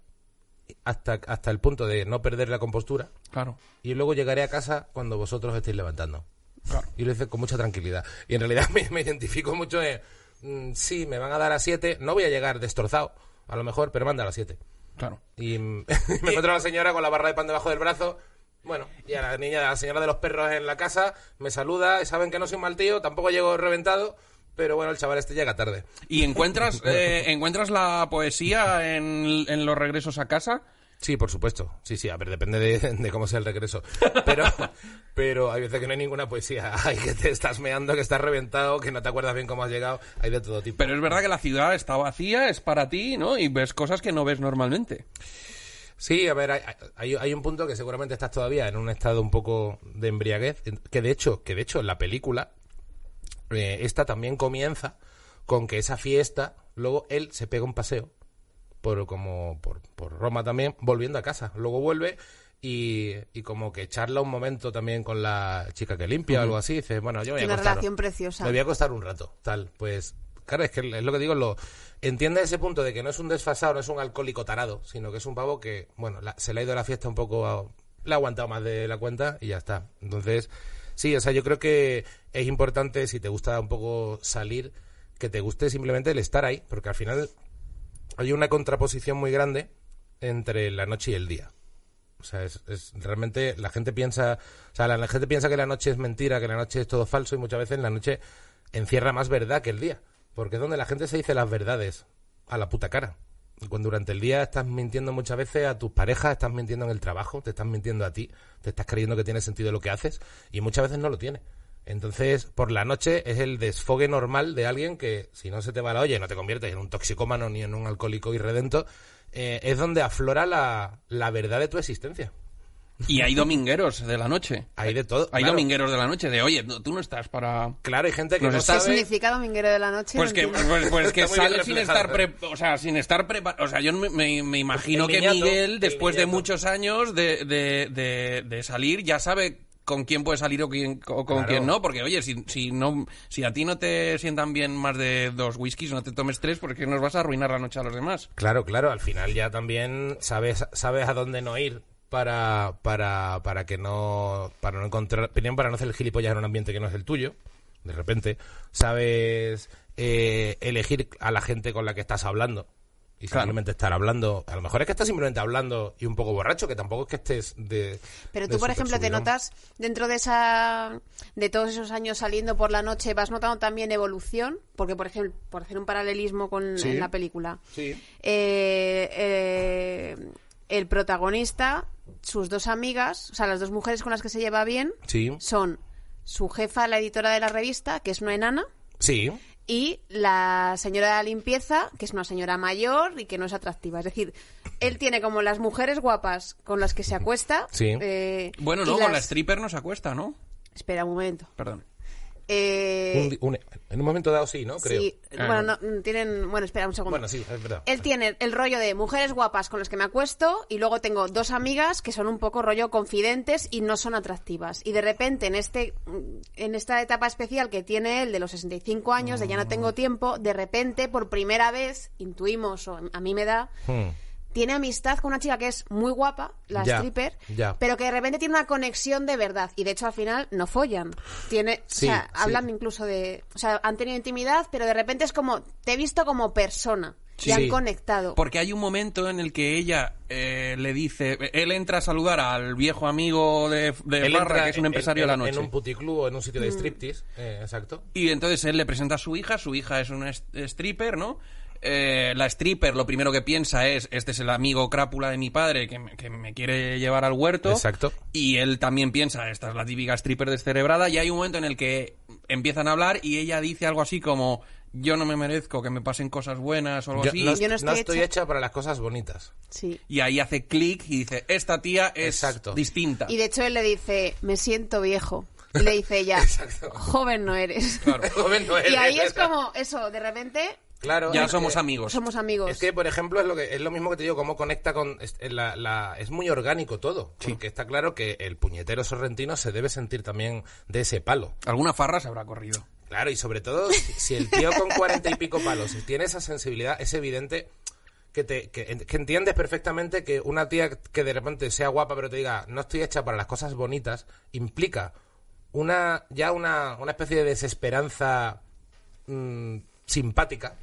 hasta, hasta el punto de no perder la compostura Claro. y luego llegaré a casa cuando vosotros estéis levantando. Claro. Y lo dice con mucha tranquilidid Y en realidad me, me identifico mucho en, mm, sí, me van a dar a 7, no voy a llegar destrozado, a lo mejor, pero me van a dar a 7. Claro. Y mm, me encuentro a la señora con la barra de pan debajo del brazo. Bueno, y a la niña, a la señora de los perros en la casa, me saluda, y saben que no soy un mal tío, tampoco llego reventado, pero bueno, el chaval este llega tarde. ¿Y encuentras, eh, encuentras la poesía en, en los regresos a casa? Sí, por supuesto. Sí, sí, a ver, depende de, de cómo sea el regreso. Pero, pero hay veces que no hay ninguna poesía. Hay que te estás meando, que estás reventado, que no te acuerdas bien cómo has llegado. Hay de todo tipo. Pero es verdad que la ciudad está vacía, es para ti, ¿no? Y ves cosas que no ves normalmente. Sí, a ver, hay, hay, hay un punto que seguramente estás todavía en un estado un poco de embriaguez, que de hecho, que de hecho en la película eh, esta también comienza con que esa fiesta, luego él se pega un paseo por como por, por Roma también, volviendo a casa. Luego vuelve y, y como que charla un momento también con la chica que limpia o algo así, dice, bueno, yo me voy a Una acostar. relación preciosa. Me voy a acostar un rato, tal. Pues, claro, es que es lo que digo, lo entiende ese punto de que no es un desfasado, no es un alcohólico tarado, sino que es un pavo que, bueno, la- se le ha ido la fiesta un poco, a- le ha aguantado más de la cuenta y ya está. Entonces, sí, o sea, yo creo que es importante, si te gusta un poco salir, que te guste simplemente el estar ahí, porque al final hay una contraposición muy grande entre la noche y el día. O sea, es, es- realmente la gente piensa, o sea, la, la gente piensa que la noche es mentira, que la noche es todo falso y muchas veces la noche encierra más verdad que el día, porque es donde la gente se dice las verdades a la puta cara. Cuando durante el día estás mintiendo muchas veces a tus parejas, estás mintiendo en el trabajo, te estás mintiendo a ti, te estás creyendo que tiene sentido lo que haces y muchas veces no lo tiene. Entonces, por la noche es el desfogue normal de alguien que, si no se te va la olla y no te conviertes en un toxicómano ni en un alcohólico irredento, eh, es donde aflora la, la verdad de tu existencia. Y hay domingueros de la noche. Hay de todo. Hay claro. domingueros de la noche de, oye, no- tú no estás para... Claro, hay gente que No no, sé ¿Qué significa dominguero de la noche? Pues No que, pues, pues que Está sale sin estar pre- o sea, sin estar preparado. O sea, yo me, me- me imagino El que niñato, Miguel, el después de muchos años de, de, de, de salir, ya sabe con quién puede salir o, quién, o con Claro. quién no. Porque, oye, si, si, no, si a ti no te sientan bien más de dos whiskies, no te tomes tres porque nos vas a arruinar la noche a los demás. Claro, claro, al final ya también sabes, sabes a dónde no ir para, para, para que no, para no encontrar, primero para no hacer el gilipollas en un ambiente que no es el tuyo, de repente, sabes eh, elegir a la gente con la que estás hablando y Claro. simplemente estar hablando, a lo mejor es que estás simplemente hablando y un poco borracho, que tampoco es que estés de... Pero de tú, por ejemplo, te notas dentro de esa de todos esos años saliendo por la noche, vas notando también evolución, porque por ejemplo, por hacer un paralelismo con Sí. en la película, Sí. eh, eh, el protagonista, sus dos amigas, o sea, las dos mujeres con las que se lleva bien, Sí, son su jefa, la editora de la revista, que es una enana, sí, y la señora de la limpieza, que es una señora mayor y que no es atractiva. Es decir, él tiene como las mujeres guapas con las que se acuesta. Sí. eh, Bueno, no, con la las- stripper no se acuesta, ¿no? Espera un momento. Perdón. Eh, Un un- en un momento dado sí, ¿no? Creo. sí, Ah, bueno, no. tienen... Bueno, espera un segundo. Bueno, sí, es verdad. Él tiene el rollo de mujeres guapas con las que me acuesto y luego tengo dos amigas que son un poco rollo confidentes y no son atractivas. Y de repente en este en esta etapa especial que tiene él de los 65 años, de ya no tengo tiempo, de repente por primera vez intuimos o a mí me da Hmm. Tiene amistad con una chica que es muy guapa, la Ya, stripper, ya. pero que de repente tiene una conexión de verdad y de hecho al final no follan. Tiene, Sí, o sea, sí. hablan incluso de, o sea, han tenido intimidad, pero de repente es como te he visto como persona Sí. y han conectado. Porque hay un momento en el que ella eh, le dice, él entra a saludar al viejo amigo de, de Él Barra, entra que es un empresario de la noche. En un puticlub o en un sitio Mm. de striptease, eh, exacto. Y entonces él le presenta a su hija, su hija es una stripper, ¿no? Eh, la stripper lo primero que piensa es, este es el amigo crápula de mi padre que me, que me quiere llevar al huerto. Exacto. Y él también piensa, esta es la típica stripper descerebrada. Y hay un momento en el que empiezan a hablar y ella dice algo así como, yo no me merezco que me pasen cosas buenas o algo Yo así. no, Yo no no estoy estoy, hecha- hecha para las cosas bonitas. Sí. Y ahí hace clic y dice, esta tía es Exacto. distinta. Y de hecho él le dice, me siento viejo. Y le dice ella, Exacto. joven no eres. Claro. Joven no Y eres. ahí es como eso, de repente Claro. Ya somos que- amigos. somos amigos. Es que, por ejemplo, es lo, que, es lo mismo que te digo, cómo conecta con... Es, la- la- es muy orgánico todo. Porque está claro que el puñetero sorrentino se debe sentir también de ese palo. Alguna farra se habrá corrido. Claro, y sobre todo, si, si el tío con cuarenta y pico palos tiene esa sensibilidad, es evidente que, te, que, que entiendes perfectamente que una tía que de repente sea guapa pero te diga no estoy hecha para las cosas bonitas, implica una ya una, una especie de desesperanza mm, simpática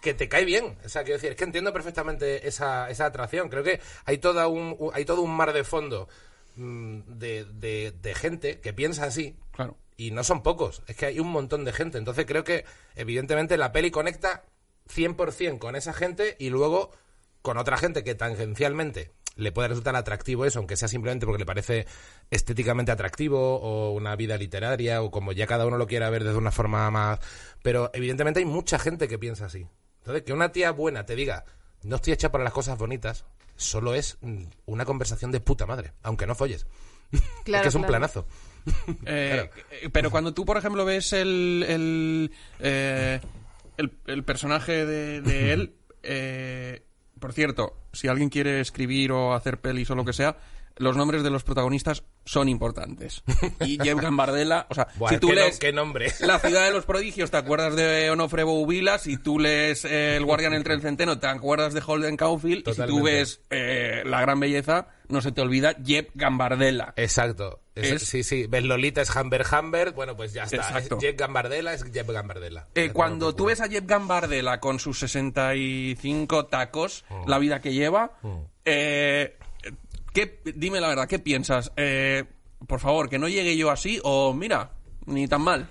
que te cae bien. O sea, quiero decir, es que entiendo perfectamente esa, esa atracción. Creo que hay, toda un, hay todo un mar de fondo mm, de, de- de gente que piensa así. Claro. Y no son pocos, es que hay un montón de gente. Entonces creo que, evidentemente, la peli conecta 100% con esa gente y luego con otra gente que tangencialmente le puede resultar atractivo eso, aunque sea simplemente porque le parece estéticamente atractivo o una vida literaria o como ya cada uno lo quiera ver desde una forma más... Pero evidentemente hay mucha gente que piensa así. Entonces, que una tía buena te diga, no estoy hecha para las cosas bonitas, solo es mm, una conversación de puta madre, aunque no folles. es Claro, que es un claro. planazo. Eh, eh, Pero cuando tú, por ejemplo, ves el, el, eh, el, el personaje de, de él, eh, por cierto, si alguien quiere escribir o hacer pelis o lo que sea, los nombres de los protagonistas son importantes. Y Jeff Gambardella, o sea, Buah, si tú no- lees qué nombre. La ciudad de los prodigios, te acuerdas de Onofre Boubila, si tú lees eh, El guardián entre el centeno, te acuerdas de Holden Caulfield, y si tú ves eh, La gran belleza, no se te olvida Jeff Gambardella. Exacto. Es- Es- Sí, sí. Ves Lolita es Humber Humber, bueno, pues ya está. Es Jeff Gambardella es Jeff Gambardella. Eh, cuando tú ves a Jeff Gambardella con sus 65 tacos, Mm. la vida que lleva, eh, ¿qué- dime la verdad, ¿qué piensas? Eh, por favor, que no llegue yo así o mira, ni tan mal.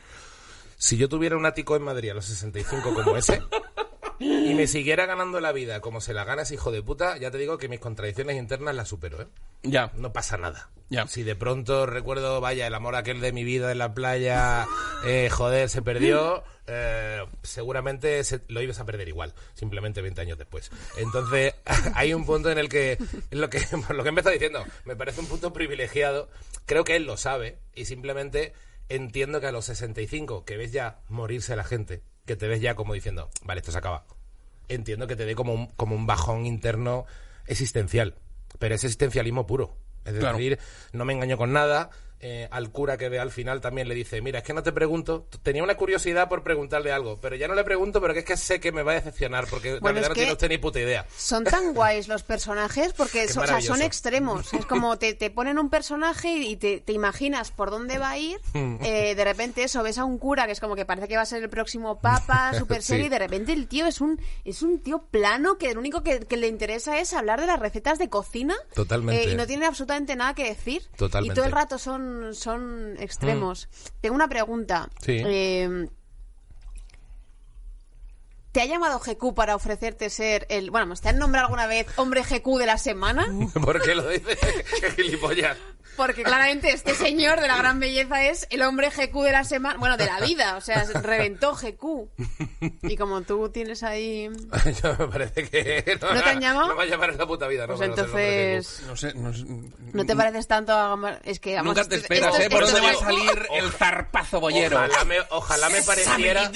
Si yo tuviera un ático en Madrid a los 65 como ese y me siguiera ganando la vida como se la gana ese hijo de puta, ya te digo que mis contradicciones internas las supero, ¿eh? Ya. No pasa nada. Ya. Si de pronto recuerdo, vaya, el amor aquel de mi vida en la playa, eh, joder, se perdió, eh, seguramente se- lo ibas a perder igual, simplemente 20 años después. Entonces, hay un punto en el que, en lo que, por lo que he empezado diciendo, me parece un punto privilegiado, creo que él lo sabe, y simplemente entiendo que a los 65, que ves ya morirse la gente, que te ves ya como diciendo, vale, esto se acaba, entiendo que te dé como un, como un bajón interno existencial, pero es existencialismo puro. Es Claro. decir, no me engaño con nada. Eh, al cura que ve al final también le dice, mira, es que no te pregunto, tenía una curiosidad por preguntarle algo, pero ya no le pregunto, pero que es que sé que me va a decepcionar, porque la Bueno, verdad no tiene usted ni puta idea. Son tan guays los personajes porque son, o sea, son extremos. Es como te, te ponen un personaje y te, te imaginas por dónde va a ir. Eh, de repente eso, ves a un cura que es como que parece que va a ser el próximo papa, super serio, Sí. y de repente el tío es un, es un tío plano que lo único que, que le interesa es hablar de las recetas de cocina. Totalmente. eh, y no tiene absolutamente nada que decir. Totalmente. Y todo el rato son, son extremos. Tengo una pregunta. Sí. Eh, ¿Te ha llamado GQ para ofrecerte ser el... Bueno, ¿te han nombrado alguna vez hombre GQ de la semana? ¿Por qué lo dice? ¡Qué gilipollas! Porque claramente este señor de la gran belleza es el hombre GQ de la semana... Bueno, de la vida, o sea, reventó GQ. Y como tú tienes ahí... Yo me parece que... No, ¿No te han llamado? No me va a llamar en la puta vida, no. Pues entonces... No sé, no sé- ¿No te pareces tanto a... Es que... vamos, Nunca te esperas, esto- ¿eh? Por esto dónde va a salir el zarpazo bollero. Ojalá me, ojalá me pareciera...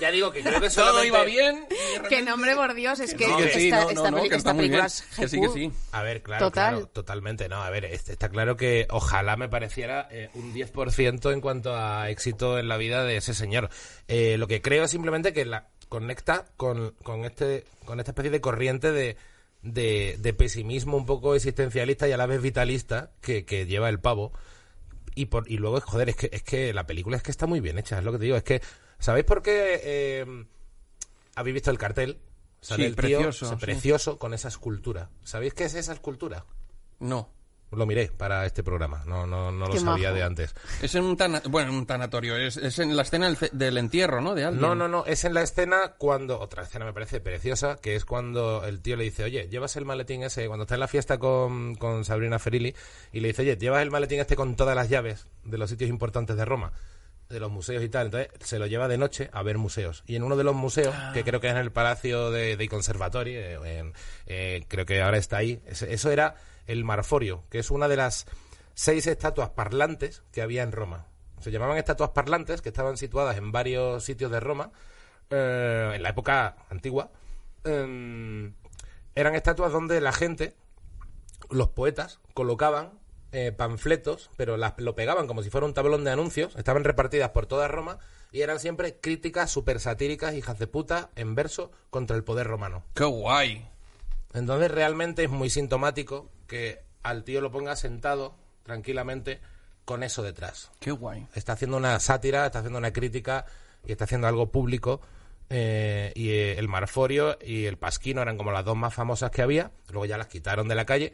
Ya digo que creo que Todo iba bien. Que nombre por Dios, es que, Sí, que sí, esta, no, esta no, no, peli- que esta película es Que sí, que sí. A ver, claro, Total. claro, totalmente. No, a ver, este- está claro que ojalá me pareciera eh, un 10% en cuanto a éxito en la vida de ese señor. Eh, lo que creo es simplemente que la conecta con, con este con esta especie de corriente de, de, de pesimismo un poco existencialista y a la vez vitalista que, que lleva el pavo. Y, por, y luego, joder, es que, es que la película es que está muy bien hecha, es lo que te digo. Es que, ¿sabéis por qué eh, habéis visto el cartel? Sale Sí, el tío, precioso, o sea, sí. precioso con esa escultura. ¿Sabéis qué es esa escultura? No. Lo miré para este programa, no, no, no lo sabía majo. de antes. Es en un, tana- bueno, un tanatorio, es, es en la escena del, ce- del entierro, ¿no? De alguien. No, no, no, es en la escena cuando, otra escena me parece preciosa, que es cuando el tío le dice, oye, llevas el maletín ese, cuando está en la fiesta con, con Sabrina Ferilli, y le dice, oye, llevas el maletín este con todas las llaves de los sitios importantes de Roma, de los museos y tal, entonces se lo lleva de noche a ver museos. Y en uno de los museos, que creo que es en el Palacio de, de eh, eh, creo que ahora está ahí, eso era el Marforio, que es una de las seis estatuas parlantes que había en Roma. Se llamaban estatuas parlantes, que estaban situadas en varios sitios de Roma, eh, en la época antigua. eh, eran estatuas donde la gente, los poetas, colocaban eh, panfletos, pero las, lo pegaban como si fuera un tablón de anuncios, estaban repartidas por toda Roma y eran siempre críticas súper satíricas, hijas de puta, en verso, contra el poder romano. ¡Qué guay! Entonces realmente es muy sintomático que al tío lo ponga sentado tranquilamente con eso detrás. ¡Qué guay! Está haciendo una sátira, está haciendo una crítica y está haciendo algo público. eh, y eh, el Marforio y el Pasquino eran como las dos más famosas que había. Luego ya las quitaron de la calle.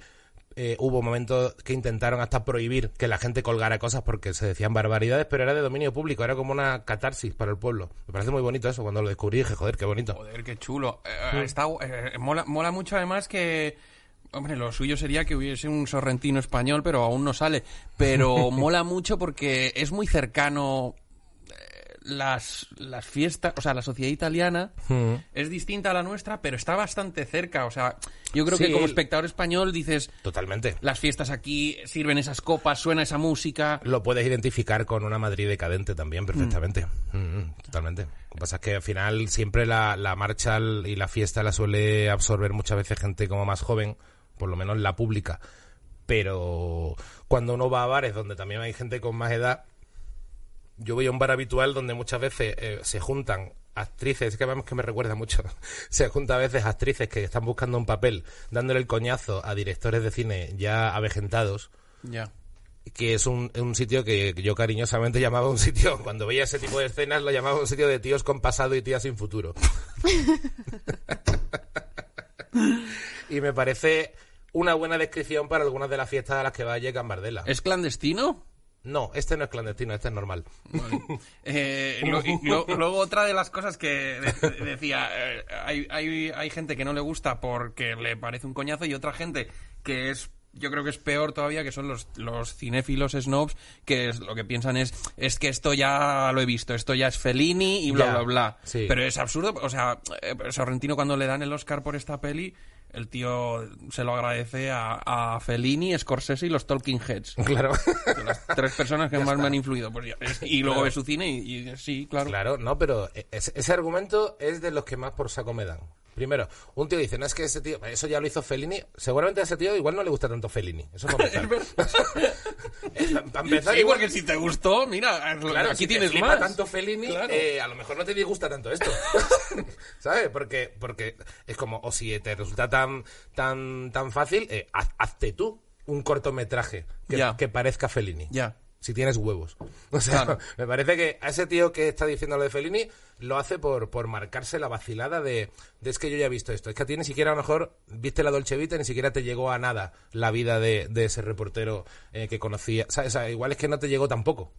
Eh, hubo momentos que intentaron hasta prohibir que la gente colgara cosas porque se decían barbaridades, pero era de dominio público, era como una catarsis para el pueblo. Me parece muy bonito eso. Cuando lo descubrí dije, joder, qué bonito. Joder, qué chulo. Eh, está, eh, mola, mola mucho además que... Hombre, lo suyo sería que hubiese un sorrentino español, pero aún no sale. Pero mola mucho porque es muy cercano las, las fiestas, o sea, la sociedad italiana Mm. es distinta a la nuestra, pero está bastante cerca. O sea, yo creo Sí. que como espectador español dices, Totalmente. las fiestas aquí sirven esas copas, suena esa música. Lo puedes identificar con una Madrid decadente también, perfectamente. Mm, mm, totalmente. Lo que pasa es que al final siempre la, la marcha y la fiesta la suele absorber muchas veces gente como más joven, por lo menos la pública. Pero cuando uno va a bares donde también hay gente con más edad, yo voy a un bar habitual donde muchas veces eh, se juntan actrices, es que vemos que me recuerda mucho, se juntan a veces actrices que están buscando un papel, dándole el coñazo a directores de cine ya avejentados Ya. que es un, un sitio que yo cariñosamente llamaba un sitio, cuando veía ese tipo de escenas, lo llamaba un sitio de tíos con pasado y tías sin futuro. y me parece una buena descripción para algunas de las fiestas a las que vaya Gambardella. ¿Es clandestino? No, este no es clandestino, este es normal. Eh, lo- y lo- luego otra de las cosas que de- de- decía, eh, hay, hay, hay gente que no le gusta porque le parece un coñazo y otra gente que es, yo creo que es peor todavía, que son los, los cinéfilos snobs, que es, lo que piensan es, es que esto ya lo he visto, esto ya es Fellini y bla, bla, bla. sí. Pero es absurdo, o sea, eh, Sorrentino cuando le dan el Oscar por esta peli, el tío se lo agradece a, a Fellini, Scorsese y los Talking Heads. Claro. de las tres personas que más me han influido. Pues ya, y luego ve su cine y, y sí, claro. Claro, no, pero ese, ese argumento es de los que más por saco me dan. Primero, un tío dice, no es que ese tío, eso ya lo hizo Fellini. Seguramente a ese tío igual no le gusta tanto Fellini. Eso es para empezar. para empezar, Sí, igual porque si te gustó, mira, Claro, aquí si te tienes flipa más. tanto Fellini, Claro. eh, a lo mejor no te disgusta tanto esto. ¿Sabes? Porque, porque es como, o si te resulta tan, tan, tan fácil, eh, haz- hazte tú un cortometraje que, que parezca Fellini. Ya. Si tienes huevos. O sea, Claro. me parece que a ese tío que está diciendo lo de Fellini lo hace por, por marcarse la vacilada de, de es que yo ya he visto esto. Es que a ti ni siquiera a lo mejor viste la Dolce Vita, ni siquiera te llegó a nada la vida de, de ese reportero eh, que conocía. O sea, o sea, igual es que no te llegó tampoco.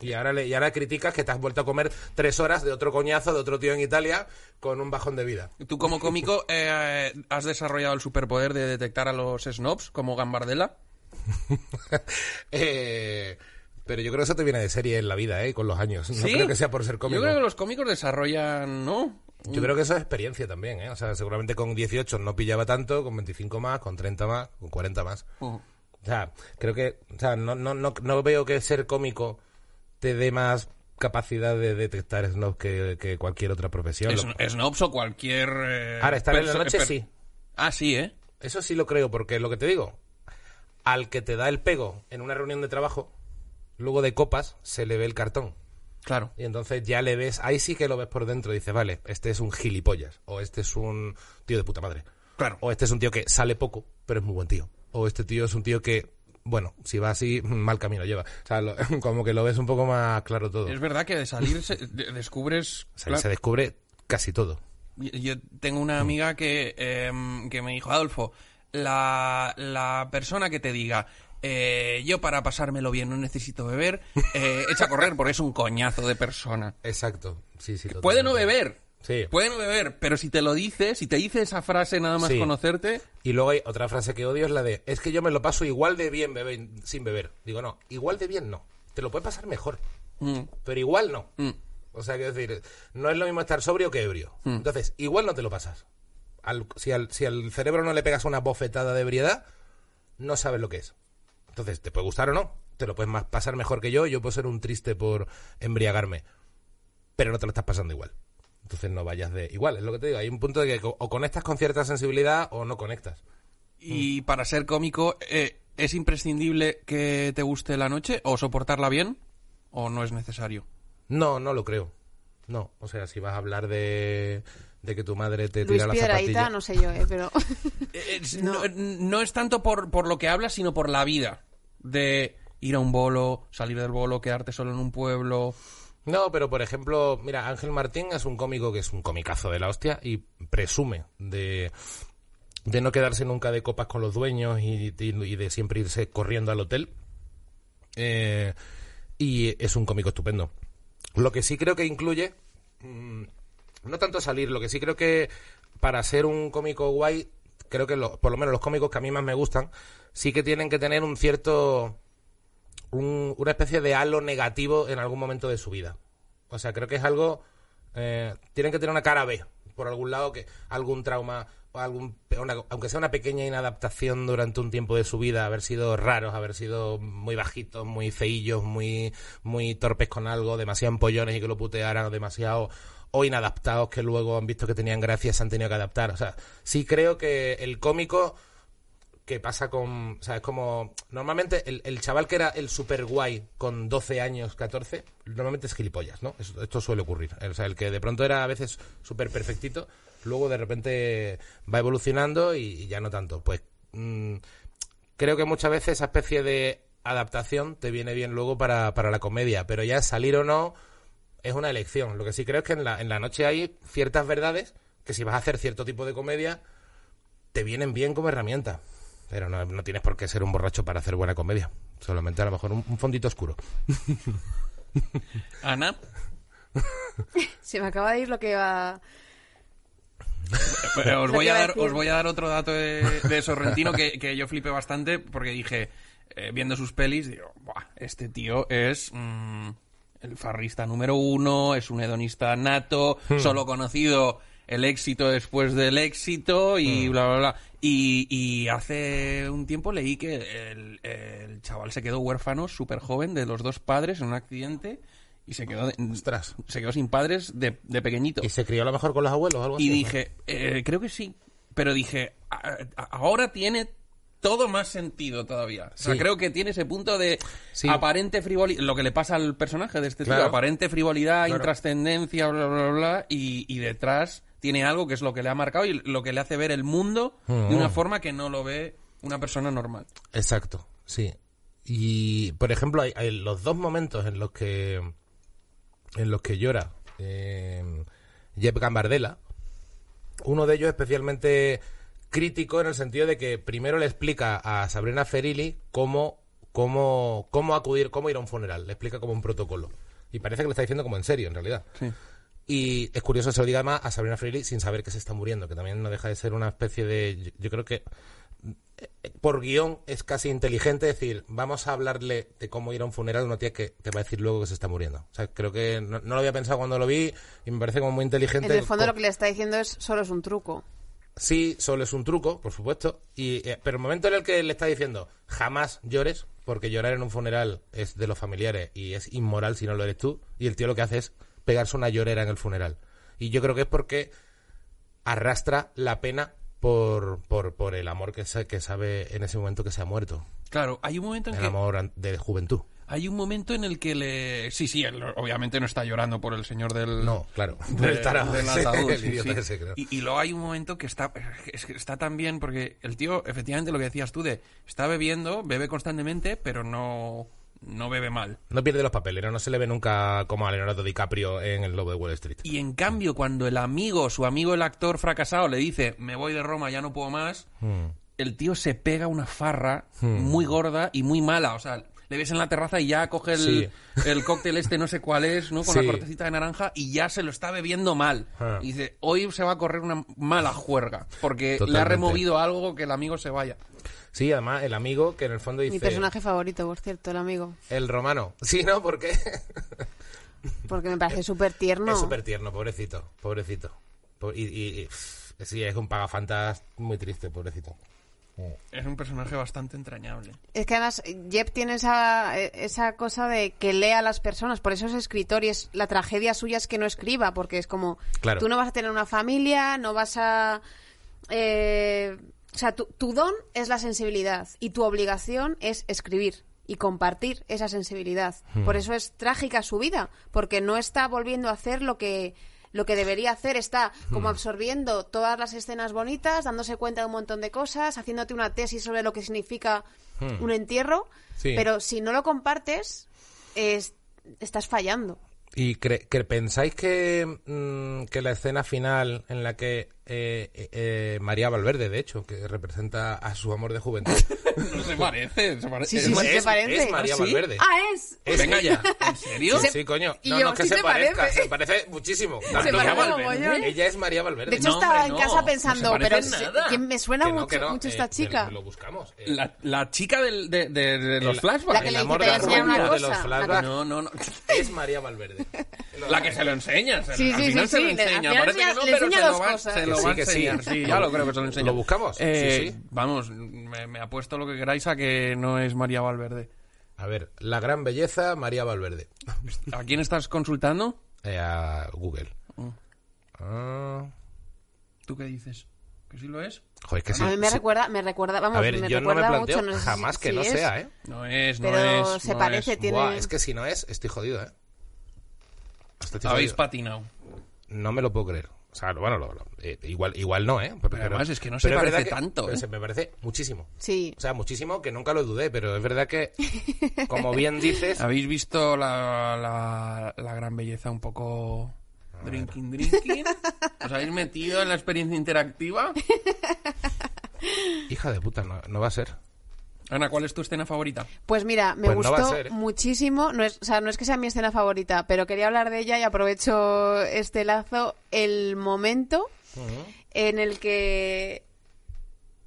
Y ahora, le, y ahora criticas que te has vuelto a comer tres horas de otro coñazo de otro tío en Italia con un bajón de vida. Tú como cómico eh, has desarrollado el superpoder de detectar a los snobs como Gambardella. Eh, pero yo creo que eso te viene de serie en la vida, ¿eh? Con los años. No ¿Sí? creo que sea por ser cómico. Yo creo que los cómicos desarrollan, ¿no? Yo creo que eso es experiencia también, ¿eh? O sea, seguramente con 18 no pillaba tanto, con 25 más, con 30 más, con 40 más. Uh. O sea, creo que, o sea, no, no, no, no veo que ser cómico te dé más capacidad de detectar snobs que, que cualquier otra profesión. Es, Lo- snobs o cualquier... eh, Ahora, estar en la noche per- sí. Ah, sí, ¿eh? Eso sí lo creo, porque lo que te digo, al que te da el pego en una reunión de trabajo, luego de copas, se le ve el cartón. Claro. Y entonces ya le ves, ahí sí que lo ves por dentro, dices, vale, este es un gilipollas, o este es un tío de puta madre. Claro. O este es un tío que sale poco, pero es muy buen tío. O este tío es un tío que, bueno, si va así, mal camino lleva. O sea, lo- como que lo ves un poco más claro todo. Es verdad que de salir se- de- descubres... O sea, claro, se descubre casi todo. Yo tengo una amiga que, em, que me dijo, Adolfo, la, la persona que te diga, eh, yo para pasármelo bien no necesito beber, eh, echa a correr porque es un coñazo de persona. Exacto. Sí, sí, Puede no beber. Sí. Puede no beber, pero si te lo dice, si te dice esa frase nada más Sí. conocerte, Y luego hay otra frase que odio, es la de, es que yo me lo paso igual de bien bebe- sin beber. Digo, no, igual de bien no. Te lo puede pasar mejor, mm, pero igual no. mm, O sea, quiero decir, no es lo mismo estar sobrio que ebrio. Entonces, igual no te lo pasas. Al- si, al, si al cerebro no le pegas una bofetada de ebriedad, no sabes lo que es. Entonces, te puede gustar o no, te lo puedes pasar mejor que yo, yo puedo ser un triste por embriagarme, pero no te lo estás pasando igual. Entonces no vayas de... Igual, es lo que te digo, hay un punto de que o conectas con cierta sensibilidad o no conectas. Y para ser cómico, eh, ¿es imprescindible que te guste la noche o soportarla bien? ¿O no es necesario? No, no lo creo. No, o sea, si vas a hablar de, de que tu madre te Luis tira la Piedrahita, zapatilla... no sé yo, ¿eh? Pero... Eh, es- no. no es tanto por, por lo que hablas, sino por la vida. De ir a un bolo, salir del bolo, quedarte solo en un pueblo. No, pero por ejemplo, mira, Ángel Martín es un cómico que es un comicazo de la hostia y presume de, de no quedarse nunca de copas con los dueños y, y- y de siempre irse corriendo al hotel. Eh, y es un cómico estupendo. Lo que sí creo que incluye, mm, no tanto salir, lo que sí creo que para ser un cómico guay, creo que por lo menos los cómicos que a mí más me gustan, sí que tienen que tener un cierto un- una especie de halo negativo en algún momento de su vida. O sea, creo que es algo... eh, tienen que tener una cara B, por algún lado, que algún trauma, o algún, aunque sea una pequeña inadaptación durante un tiempo de su vida, haber sido raros, haber sido muy bajitos, muy feillos, muy, muy torpes con algo, demasiado empollones y que lo putearan, demasiado o inadaptados que luego han visto que tenían gracia se han tenido que adaptar. O sea, sí creo que el cómico que pasa con. O sea, es como. Normalmente el, chaval que era el super guay con 12 años, 14, normalmente es gilipollas, ¿no? Eso- esto suele ocurrir. O sea, el que de pronto era a veces súper perfectito, luego de repente va evolucionando y, y ya no tanto. Pues. mm, creo que muchas veces esa especie de adaptación te viene bien luego para, para la comedia, pero ya salir o no es una elección. Lo que sí creo es que en la, en la noche hay ciertas verdades que si vas a hacer cierto tipo de comedia, te vienen bien como herramienta. Pero no, no tienes por qué ser un borracho para hacer buena comedia. Solamente a lo mejor un, un fondito oscuro. Ana, Se me acaba de ir lo que va... eh, os, Lo voy a dar, os voy a dar otro dato de, de Sorrentino que, que yo flipé bastante porque dije, eh, viendo sus pelis, digo, "Buah, este tío es mm, el farrista número uno, es un hedonista nato, solo conocido el éxito después del éxito y bla, bla, bla. Y, y hace un tiempo leí que el, el chaval se quedó huérfano súper joven de los dos padres en un accidente y se quedó, de- se quedó sin padres de, de pequeñito. ¿Y se crió a lo mejor con los abuelos o algo Y así? dije, eh, creo que sí, pero dije, a- a- ahora tiene todo más sentido todavía. O sea, Sí. creo que tiene ese punto de Sí. aparente frivolidad, lo que le pasa al personaje de este Claro. tío, aparente frivolidad, Claro. intrascendencia, bla, bla, bla, bla, y, y detrás tiene algo que es lo que le ha marcado y lo que le hace ver el mundo de una Mm. forma que no lo ve una persona normal. Exacto, sí. Y, por ejemplo, hay, hay los dos momentos en los que en los que llora eh, Jeff Gambardella. Uno de ellos especialmente crítico en el sentido de que primero le explica a Sabrina Ferilli cómo, cómo, cómo acudir, cómo ir a un funeral. Le explica como un protocolo. Y parece que le está diciendo como en serio, en realidad. Sí. Y es curioso que se lo diga más a Sabrina Ferilli sin saber que se está muriendo, que también no deja de ser una especie de... Yo, yo creo que eh, por guion es casi inteligente decir, vamos a hablarle de cómo ir a un funeral a una tía que te va a decir luego que se está muriendo. O sea, creo que no, no lo había pensado cuando lo vi y me parece como muy inteligente. En el fondo lo que le está diciendo es solo es un truco. Sí, solo es un truco, por supuesto. Y, eh, pero el momento en el que le está diciendo jamás llores, porque llorar en un funeral es de los familiares y es inmoral si no lo eres tú, y el tío lo que hace es pegarse una llorera en el funeral. Y yo creo que es porque arrastra la pena por, por, por el amor que, sa- que sabe en ese momento que se ha muerto. Claro, hay un momento en El que... amor an- de juventud. Hay un momento en el que le... Sí, sí, él obviamente no está llorando por el señor del... No, claro. de- Estará- del ataúd, el sí, idiota sí. ese, creo. Y, y luego hay un momento que está es que está tan bien porque el tío, efectivamente, lo que decías tú de está bebiendo, bebe constantemente, pero no, no bebe mal. No pierde los papeles, ¿no? no se le ve nunca como a Leonardo DiCaprio en El Lobo de Wall Street. Y en cambio, cuando el amigo, su amigo el actor fracasado, le dice me voy de Roma, ya no puedo más, Mm. el tío se pega una farra muy gorda y muy mala. O sea, le ves en la terraza y ya coge el, Sí. el cóctel este, no sé cuál es, ¿no? Con Sí. la cortecita de naranja y ya se lo está bebiendo mal. Ah. Y dice, hoy se va a correr una mala juerga porque le ha removido algo que el amigo se vaya. Sí, además, el amigo que en el fondo dice... Mi personaje favorito, por cierto, el amigo. El romano. Sí, ¿no? Porque Porque me parece súper tierno. es súper tierno, pobrecito, pobrecito. Po- Y, y- y, sí, es un pagafantas muy triste, pobrecito. Es un personaje bastante entrañable. Es que además Jeb tiene esa, esa cosa de que lea a las personas, por eso es escritor y es la tragedia suya es que no escriba, porque es como, Claro. tú no vas a tener una familia, no vas a... eh, o sea, tu, tu don es la sensibilidad y tu obligación es escribir y compartir esa sensibilidad. Por eso es trágica su vida, porque no está volviendo a hacer lo que lo que debería hacer está como absorbiendo todas las escenas bonitas, dándose cuenta de un montón de cosas, haciéndote una tesis sobre lo que significa un entierro, Sí. pero si no lo compartes, es- estás fallando. ¿Y cre- que pensáis que, mm, que la escena final en la que eh, eh, eh, María Valverde, de hecho, que representa a su amor de juventud... No se parece, se parece. Sí, es sí, más- sí. se parece. es María ¿Ah, sí? Valverde. ¡Ah, es! Es Venga ella. ya, ¿en serio? Sí, sí, coño. Y No, yo, no que sí se, se parezca, parece. se parece muchísimo. Tanto parece María mogollón. Valverde. Ella es María Valverde. De hecho, No, estaba hombre, en casa no se pensando, parece pero que me suena Que no, mucho, que no, mucho eh, esta que chica. Lo buscamos. eh. La, la chica del- de, de- de los flashbacks. La que le amor dice, de "Te la voy a enseñar una cosa". flashbacks No, no, no. es María Valverde. La que se lo enseña. se- Sí, al sí, final sí, se lo enseña. Parece que no, enseña pero se lo se lo sí, va a que sí. Sí, ya lo creo que se lo enseña. ¿Lo buscamos? Sí, Eh, sí. Vamos, me, me apuesto lo que queráis a que no es María Valverde. A ver, la gran belleza María Valverde. ¿A quién estás consultando? Eh, a Google. Mm. Ah, ¿Tú qué dices? ¿Que sí lo es? joder, que sí. a mí me sí. recuerda, me recuerda, vamos, A ver, me yo no me planteo mucho. no sé si- jamás que si no es, sea, ¿eh? No es, no Pero es. se no parece, es. tiene- Buah, es que si no es, estoy jodido, ¿eh? Estoy Habéis jodido. patinado. No me lo puedo creer. O sea, bueno, lo- lo- eh, igual, igual no, ¿eh? Pero, además es que no se parece que- tanto, ¿eh? se me parece muchísimo. Sí. O sea, muchísimo que nunca lo dudé, pero es verdad que, como bien dices, ¿Habéis visto la, la, la gran belleza un poco drinking drinking? ¿Os habéis metido en la experiencia interactiva? hija de puta, no, no va a ser. Ana, ¿cuál es tu escena favorita? Pues mira, me Pues no gustó ser, ¿eh? muchísimo. No es, o sea, no es que sea mi escena favorita, pero quería hablar de ella y aprovecho este lazo. El momento en el que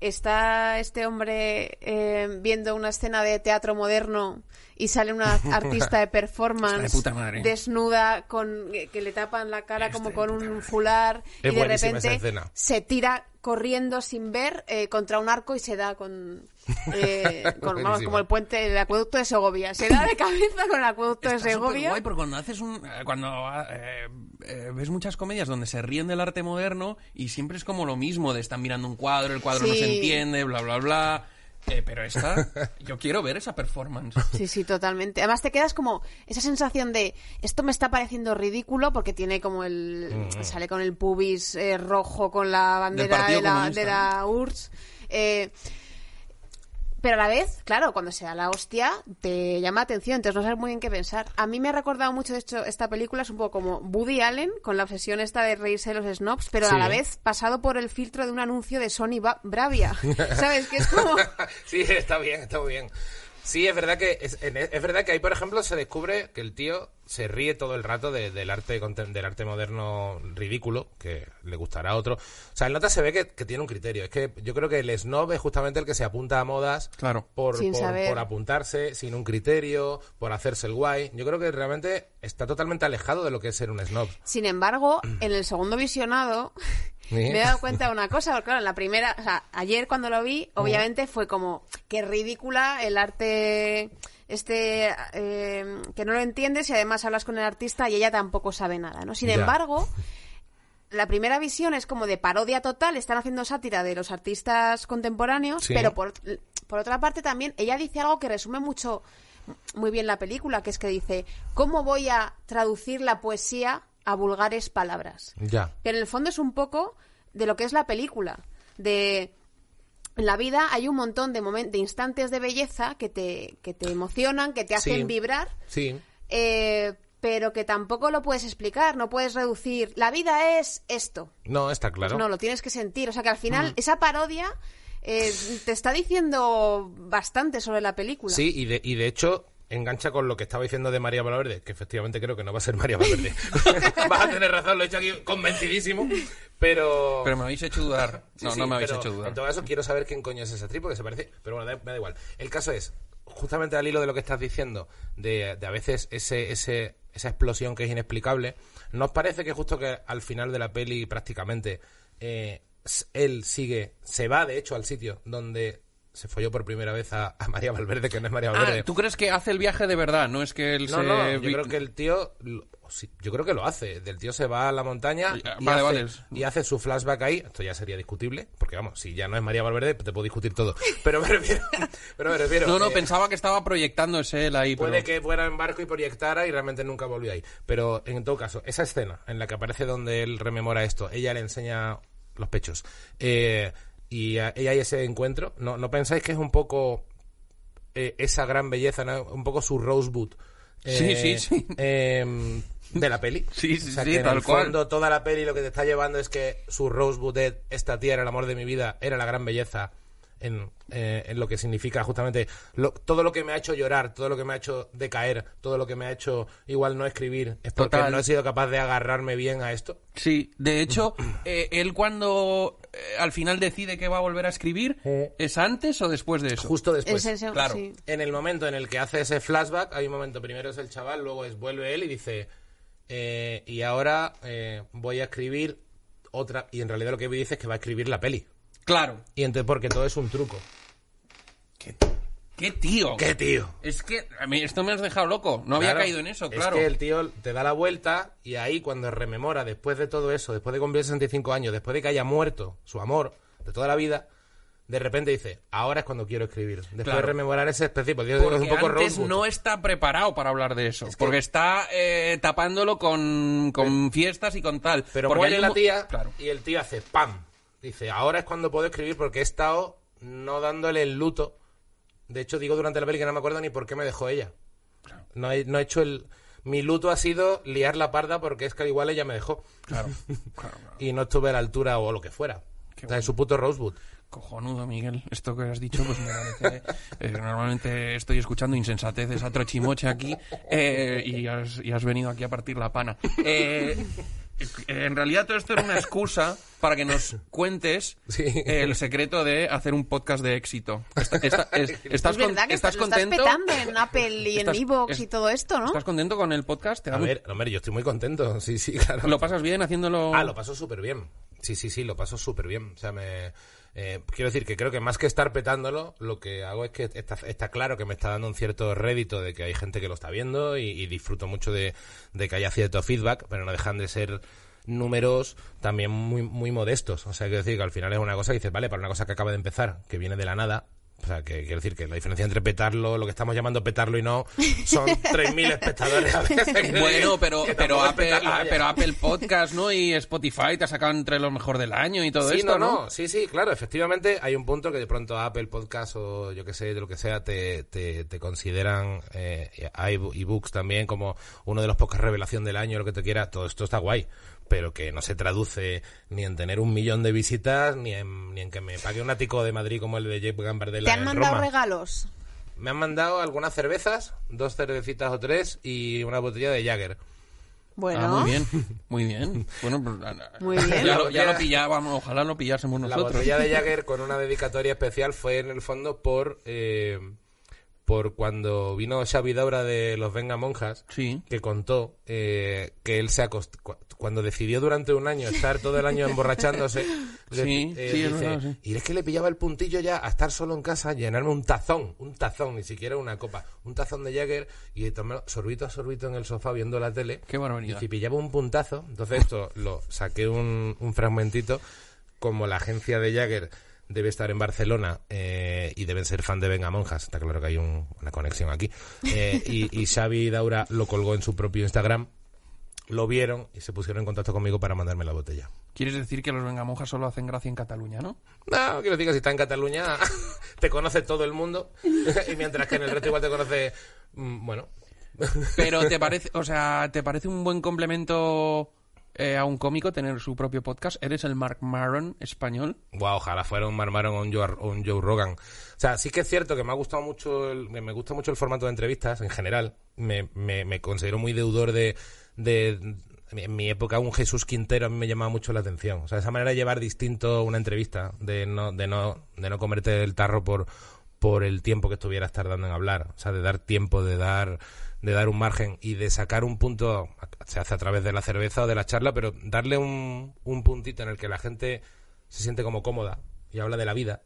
está este hombre eh, viendo una escena de teatro moderno y sale una artista de performance Está de puta madre. desnuda con que le tapan la cara como con un fular Es y de repente se tira corriendo sin ver eh, contra un arco y se da con, eh, con- vamos, como el puente el acueducto de Segovia. Se da de cabeza con el acueducto de Segovia. guay porque cuando haces un eh, cuando eh, eh, ves muchas comedias donde se ríen del arte moderno y siempre es como lo mismo de están mirando un cuadro el cuadro no se entiende bla bla bla. Eh, pero esta yo quiero ver esa performance. Sí, sí, totalmente. Además te quedas como esa sensación de esto me está pareciendo ridículo porque tiene como el Mm. sale con el pubis eh, rojo con la bandera de la, de la URSS. eh, pero a la vez, claro, cuando se da la hostia, te llama atención, entonces no sabes muy bien qué pensar. A mí me ha recordado mucho, de hecho, esta película es un poco como Woody Allen, con la obsesión esta de reírse de los snobs, pero Sí. a la vez pasado por el filtro de un anuncio de Sony Bravia. ¿Sabes? Que es como... sí, está bien, está muy bien. Sí, es verdad que es, en- es verdad que ahí, por ejemplo, se descubre que el tío se ríe todo el rato de- del arte del arte moderno ridículo, que le gustará a otro. O sea, el nota se ve que, que tiene un criterio. Es que yo creo que el snob es justamente el que se apunta a modas Claro. por, Sin por- saber. por apuntarse, sin un criterio, por hacerse el guay. Yo creo que realmente está totalmente alejado de lo que es ser un snob. Sin embargo, en el segundo visionado. Me he dado cuenta de una cosa, porque claro, en la primera, o sea, ayer cuando lo vi, obviamente fue como qué ridícula el arte este eh, que no lo entiendes y además hablas con el artista y ella tampoco sabe nada, ¿no? Sin Ya. embargo, la primera visión es como de parodia total, están haciendo sátira de los artistas contemporáneos, Sí. pero por, por otra parte también ella dice algo que resume mucho muy bien la película, que es que dice, ¿cómo voy a traducir la poesía a vulgares palabras? Ya. Que en el fondo es un poco de lo que es la película, de en la vida hay un montón de de instantes de belleza que te, que te emocionan, que te hacen Sí. vibrar, Sí. eh, pero que tampoco lo puedes explicar, no puedes reducir. La vida es esto. No, está claro. No, lo tienes que sentir. O sea que al final esa parodia eh, te está diciendo bastante sobre la película. Sí, y de, y de hecho engancha con lo que estaba diciendo de María Valverde, que efectivamente creo que no va a ser María Valverde. Vas a tener razón, lo he hecho aquí convencidísimo, pero... Pero me habéis hecho dudar. No, Sí, no me habéis hecho dudar. En todo caso, quiero saber quién coño es esa actriz, porque se parece. Pero bueno, me da igual. El caso es, justamente al hilo de lo que estás diciendo, de, de a veces ese, ese, esa explosión que es inexplicable, ¿nos parece que justo que al final de la peli, prácticamente, eh, él sigue, se va de hecho al sitio donde se folló por primera vez a, a María Valverde, que no es María Valverde? Ah, ¿tú crees que hace el viaje de verdad? No es que él No, se... no, yo creo que el tío, yo creo que lo hace. Del tío se va a la montaña y, vale, hace, vale. y hace su flashback ahí. Esto ya sería discutible, porque vamos, si ya no es María Valverde, te puedo discutir todo. Pero me refiero, pero me refiero. No, no, eh, pensaba que estaba proyectándose él ahí, pero... Puede que fuera en barco y proyectara y realmente nunca volvió ahí. Pero en todo caso, esa escena en la que aparece donde él rememora esto, ella le enseña los pechos. eh, y a- ella hay ese encuentro. ¿No, ¿No pensáis que es un poco eh, esa gran belleza, ¿no? un poco su Rosebud? Sí, eh, sí, sí. em, de la peli. Sí, sí, O sea, sí, que en cual. fondo toda la peli lo que te está llevando es que su Rosebud esta tía era el amor de mi vida, era la gran belleza en, eh, en lo que significa justamente lo- todo lo que me ha hecho llorar, todo lo que me ha hecho decaer, todo lo que me ha hecho igual no escribir, es porque Total. no he sido capaz de agarrarme bien a esto. Sí, de hecho, eh, él cuando eh, al final decide que va a volver a escribir, ¿es antes o después de eso? Justo después. Es ese- claro. sí. En el momento en el que hace ese flashback, hay un momento, primero es el chaval, luego es vuelve él y dice, eh, y ahora eh, voy a escribir otra, y en realidad lo que dice es que va a escribir la peli. Claro. Y entonces, porque todo es un truco. ¿Qué tío? ¿Qué tío? Es que a mí esto me has dejado loco. No había caído en eso, claro. Es que el tío te da la vuelta y ahí cuando rememora, después de todo eso, después de cumplir 65 años, después de que haya muerto su amor de toda la vida, de repente dice, ahora es cuando quiero escribir. Después Claro. de rememorar ese digo, es un poco antes Rosewood. no está preparado para hablar de eso. Porque está eh, tapándolo con, con fiestas y con tal. Pero porque muere hay un la tía Claro. y el tío hace ¡pam! Dice, ahora es cuando puedo escribir porque he estado no dándole el luto. De hecho, digo durante la peli que no me acuerdo ni por qué me dejó ella. No he, no he hecho el... Mi luto ha sido liar la parda porque es que al igual ella me dejó. Claro, claro, claro. Y no estuve a la altura o lo que fuera. Qué O sea, en su puto Rosewood. Cojonudo, Miguel. Esto que has dicho, pues me parece... eh, normalmente estoy escuchando insensateces a trochimoche aquí eh, y, has, y has venido aquí a partir la pana. Eh, en realidad todo esto era una excusa para que nos cuentes Sí. el secreto de hacer un podcast de éxito. Esta- esta- es- ¿Estás, es con- verdad que estás lo estás contento? petando en Apple y en Evox es- y todo esto, ¿no? ¿Estás contento con el podcast? ¿Te da A ver, hombre, yo estoy muy contento. Sí, sí, claro. ¿Lo pasas bien haciéndolo? Ah, lo paso súper bien. Sí, sí, sí, lo paso súper bien. O sea, me... eh, quiero decir que creo que más que estar petándolo, lo que hago es que está, está claro que me está dando un cierto rédito de que hay gente que lo está viendo y, disfruto mucho de, de que haya cierto feedback, pero no dejan de ser números también muy, muy modestos. O sea, quiero decir que al final es una cosa que dices, vale, para una cosa que acaba de empezar, que viene de la nada, o sea, que quiero decir que la diferencia entre petarlo, lo que estamos llamando petarlo y no, son 3.000 espectadores a veces. Bueno, pero, pero, Apple, pero Apple Podcast, ¿no? Y Spotify te sacan entre los mejor del año y todo sí, esto, no, ¿no? sí, sí, claro, efectivamente hay un punto que de pronto Apple Podcast o yo que sé, de lo que sea, te, te, te consideran eh, ebooks también como uno de los podcasts revelación del año, lo que te quiera, todo esto está guay, pero que no se traduce ni en tener un millón de visitas, ni en, ni en que me pague un ático de Madrid como el de Jeff Gambardella ¿Te han en mandado Roma. regalos? Me han mandado algunas cervezas, dos cervecitas o tres y una botella de Jagger. Bueno, Ah, muy bien, muy bien. Bueno, pues, Muy bien. Ya, lo, ya La- lo pillábamos, ojalá lo pillásemos La nosotros. botella de Jagger con una dedicatoria especial fue en el fondo por eh, por cuando vino Xavi Daura de los Venga Monjas Sí. que contó eh, que él se acost cu- cuando decidió durante un año estar todo el año emborrachándose le- Sí, eh, sí, es dice, verdad, sí. y es que le pillaba el puntillo ya a estar solo en casa llenarme un tazón un tazón ni siquiera una copa un tazón de Jagger y tomar sorbito a sorbito en el sofá viendo la tele Qué barbaridad. y si pillaba un puntazo, entonces esto lo saqué un, un fragmentito, como la agencia de Jagger debe estar en Barcelona eh, y deben ser fan de Venga Monjas, está claro que hay un- una conexión aquí, eh, y, y Xavi Daura lo colgó en su propio Instagram, lo vieron y se pusieron en contacto conmigo para mandarme la botella. ¿Quieres decir que los vengamonjas solo hacen gracia en Cataluña, no? No, quiero decir que si está en Cataluña te conoce todo el mundo. Y mientras que en el resto igual te conoce, mm, bueno, Pero te parece, o sea, ¿te parece un buen complemento eh, a un cómico tener su propio podcast. Eres el Mark Maron español. Wow, ojalá fuera un un Joe, o un Joe Rogan. O sea, sí que es cierto que me ha gustado mucho, el, me gusta mucho el formato de entrevistas en general. Me, me, me considero muy deudor de, de, en mi época un Jesús Quintero a mí me llamaba mucho la atención. O sea, esa manera de llevar distinto una entrevista, de no, de no, de no comerte el tarro por, por el tiempo que estuvieras tardando en hablar. O sea, de dar tiempo, de dar, de dar un margen y de sacar un punto, se hace a través de la cerveza o de la charla, pero darle un, un puntito en el que la gente se siente como cómoda y habla de la vida.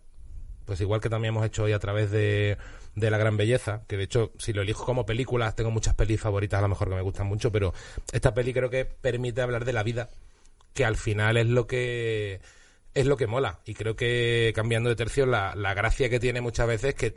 Pues igual que también hemos hecho hoy a través de, de La Gran Belleza, que de hecho, si lo elijo como películas, tengo muchas pelis favoritas a lo mejor que me gustan mucho, pero esta peli creo que permite hablar de la vida, que al final es lo que es lo que mola. Y creo que cambiando de tercio, la, la gracia que tiene muchas veces es que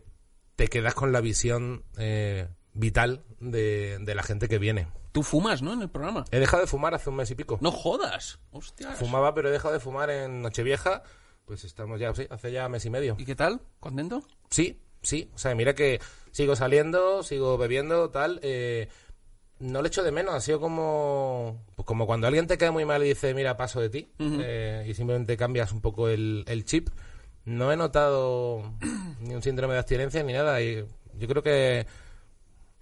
te quedas con la visión eh, vital de, de la gente que viene. Tú fumas, ¿no? En el programa. He dejado de fumar hace un mes y pico. No jodas. Hostias. Fumaba, pero he dejado de fumar en Nochevieja. Pues estamos ya, sí, hace ya mes y medio. ¿Y qué tal? ¿Contento? Sí, sí. O sea, mira que sigo saliendo, sigo bebiendo, tal. eh, no le echo de menos. Ha sido como, pues como cuando alguien te cae muy mal y dice, mira, paso de ti. eh, y simplemente cambias un poco el, el chip. No he notado ni un síndrome de abstinencia ni nada. Y yo creo que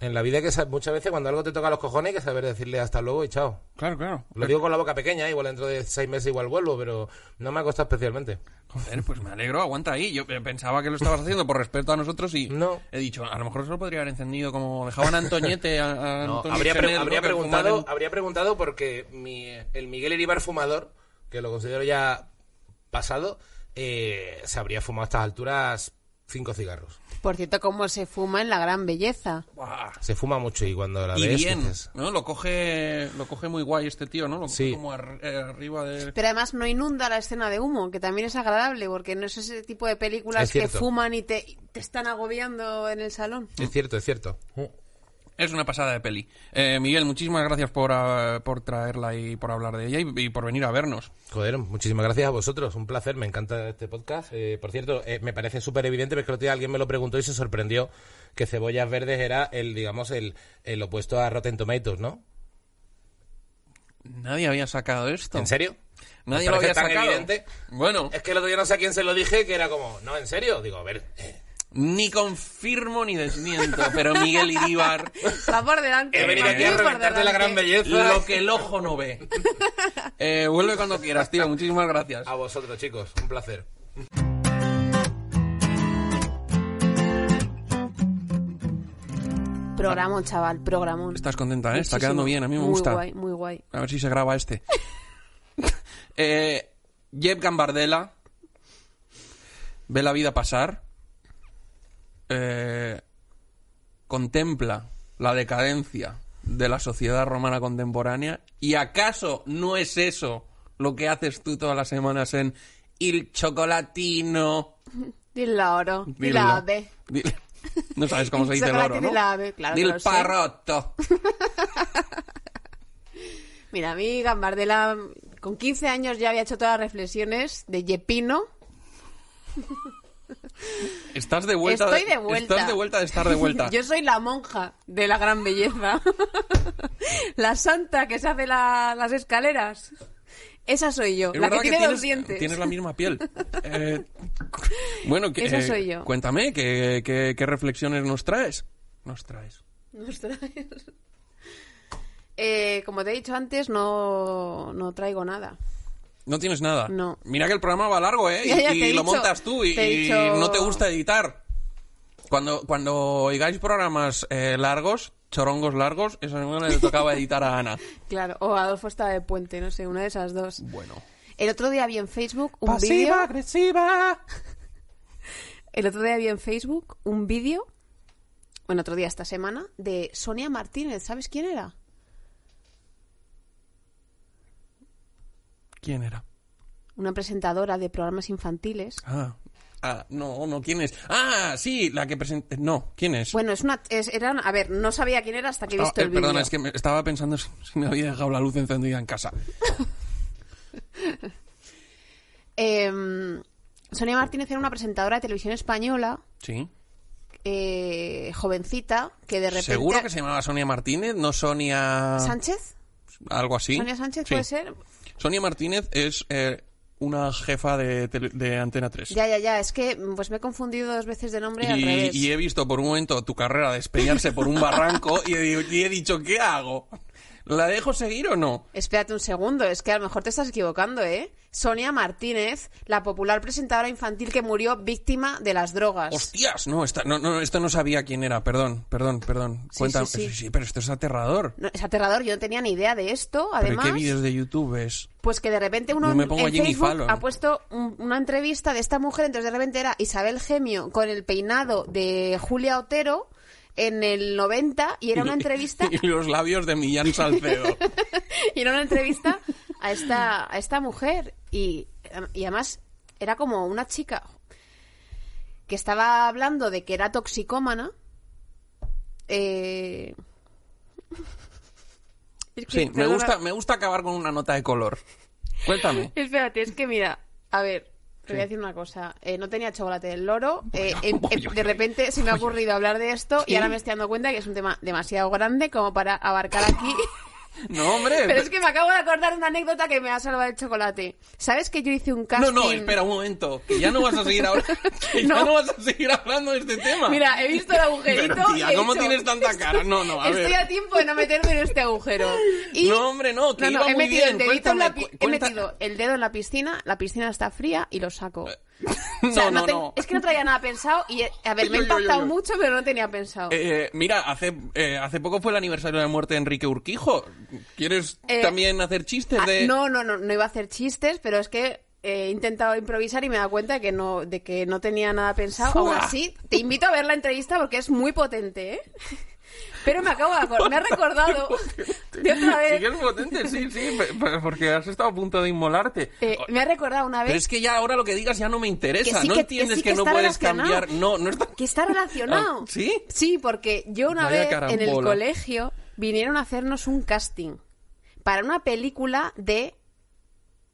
en la vida hay que sa- muchas veces cuando algo te toca los cojones hay que saber decirle hasta luego y chao. Claro, claro. Lo digo con la boca pequeña, igual dentro de seis meses igual vuelvo, pero no me ha costado especialmente. Joder, pues me alegro, aguanta ahí. Yo pensaba que lo estabas haciendo por respeto a nosotros y No. he dicho, a lo mejor se lo podría haber encendido como dejaban a Antoñete. A, a No, habría, preguntado, habría preguntado porque mi, el Miguel Iribar fumador, que lo considero ya pasado, eh, se habría fumado a estas alturas cinco cigarros. Por cierto, cómo se fuma en la gran belleza. Buah. Se fuma mucho y cuando la Y ves bien, dices, ¿no? Lo coge, lo coge muy guay este tío, ¿no? Lo coge Sí. como ar- eh, arriba de... Pero además no inunda la escena de humo, que también es agradable, porque no es ese tipo de películas Es que fuman y te, y te están agobiando en el salón. es cierto, es cierto. Es una pasada de peli. Eh, Miguel, muchísimas gracias por, ah, por traerla y por hablar de ella y, y por venir a vernos. Joder, muchísimas gracias a vosotros, un placer, me encanta este podcast. Eh, por cierto, eh, me parece súper evidente, porque el otro día alguien me lo preguntó y se sorprendió que Cebollas Verdes era el, digamos, el, el opuesto a Rotten Tomatoes, ¿no? Nadie había sacado esto. ¿En serio? Nadie ¿Me lo había tan sacado. evidente? Bueno, Es que el otro día no sé a quién se lo dije, que era como, no, ¿en serio? Digo, a ver, eh, ni confirmo ni desmiento, pero Miguel Iríbar, Va por delante. he venido aquí a muy reventarte la gran belleza. lo que el ojo no ve. Eh, vuelve cuando quieras, tío. Muchísimas gracias. A vosotros, chicos, un placer. Programón, chaval, programón. Estás contenta, ¿eh? Está quedando bien, a mí me muy gusta. Guay, muy guay. A ver si se graba este. eh, Jeb Gambardella ve la vida pasar, eh, contempla la decadencia de la sociedad romana contemporánea y acaso no es eso lo que haces tú todas las semanas en Il Chocolatino. Dilo oro. Dilo ave. No sabes cómo se dice el oro, ¿no? ave, claro Dil parrotto. Mira, a mí Gambardella con 15 años ya había hecho todas las reflexiones de Yepino. Estás de vuelta. Estoy de vuelta. Estás de vuelta de estar de vuelta. Yo soy la monja de la gran belleza. la santa que se hace la- las escaleras. Esa soy yo, Es la que tiene tienes, dos dientes. Tienes la misma piel. Eh, bueno, que, Esa eh, soy yo. cuéntame, ¿qué, qué, qué reflexiones nos traes? Nos traes. Nos traes. Eh, como te he dicho antes, no, no traigo nada. No tienes nada. No. Mira que el programa va largo, ¿eh? Y, Ya, ya, te y he lo dicho- montas tú y, te he y dicho- no te gusta editar. Cuando, cuando oigáis programas eh, largos, chorongos largos, eso no le tocaba editar a Ana. Claro, o Adolfo estaba de puente, no sé, una de esas dos. Bueno. El otro día vi en Facebook un vídeo. agresiva. El otro día vi en Facebook un vídeo, bueno, otro día esta semana, de Sonia Martínez. ¿Sabes quién era? ¿Quién era? Una presentadora de programas infantiles. Ah. Ah, no, no, ¿quién es? Ah, sí, la que presenta... No, ¿quién es? Bueno, es una, es- era, una- a ver, no sabía quién era hasta que he Ah, visto eh, el vídeo. perdona, es que me- estaba pensando si, si me había dejado la luz encendida en casa. Em, Sonia Martínez era una presentadora de televisión española, Sí. eh, jovencita, que de repente... ¿Seguro que se llamaba Sonia Martínez? ¿No Sonia...? ¿Sánchez? algo así. ¿Sonia Sánchez Sí. puede ser? Sonia Martínez es eh, una jefa de, Antena 3. Ya, ya, ya. Es que pues me he confundido dos veces de nombre al Y, revés. y he visto por un momento tu carrera despeñarse por un barranco y he, y he dicho, ¿qué hago? ¿La dejo seguir o no? Espérate un segundo, es que a lo mejor te estás equivocando, ¿eh? Sonia Martínez, la popular presentadora infantil que murió víctima de las drogas. ¡Hostias! No, esta, no, no, esto no sabía quién era. Perdón, perdón, perdón. Sí, Cuéntame. sí, sí. pero esto es aterrador. No, es aterrador, yo no tenía ni idea de esto. ¿Pero Además, qué vídeos de YouTube ves? pues que de repente uno me pongo en Jimmy Facebook Fallon. ha puesto un- una entrevista de esta mujer, entonces de repente era Isabel Gemio con el peinado de Julia Otero en el 90 y era una entrevista y los labios de Millán Salcedo. y era una entrevista a esta, a esta mujer. Y, y además era como una chica que estaba hablando de que era toxicómana. Eh... Es que, Sí, me gusta, me gusta acabar con una nota de color. Cuéntame. Espérate, es que mira, a ver, te voy a decir una cosa. Eh, no tenía chocolate del loro. eh, em- em- de repente se me ha ocurrido hablar de esto y ahora me estoy dando cuenta que es un tema demasiado grande como para abarcar aquí. No, hombre. Pero es que me acabo de acordar una anécdota que me ha salvado el chocolate. ¿Sabes que yo hice un casting? No, no, espera un momento. Que ya no vas a seguir ahora. Que ya No. no vas a seguir hablando de este tema. Mira, he visto el agujerito. Pero, tía, ¿cómo dicho, tienes tanta cara? No, no, a Estoy ver. a tiempo de no meterme en este agujero. Y- No, hombre, no, que no, no, iba he muy metido bien. el dedito en la He metido el dedo en la piscina, la piscina está fría y lo saco. No, O sea, no, ten- no. Es que no traía nada pensado y, eh, a ver, me ha impactado mucho, pero no tenía pensado. Eh, mira, hace, eh, hace poco fue el aniversario de la muerte de Enrique Urquijo. ¿Quieres Eh, también hacer chistes Ah, de...? no, no, no, no iba a hacer chistes, pero es que he intentado improvisar y me he dado cuenta de que no, de que no tenía nada pensado. ¡Fua! Aún así, te invito a ver la entrevista porque es muy potente, ¿eh? Pero me acabo de acordar, me ha recordado de otra Sí vez. que es potente, sí, sí, porque has estado a punto de inmolarte. eh, me ha recordado una Pero vez es que ya ahora lo que digas ya no me interesa. Que sí, no que- entiendes que sí, no puedes cambiar. No, no está... que está relacionado. Ah, ¿sí? Sí, porque yo una Vaya vez en el colegio vinieron a hacernos un casting para una película de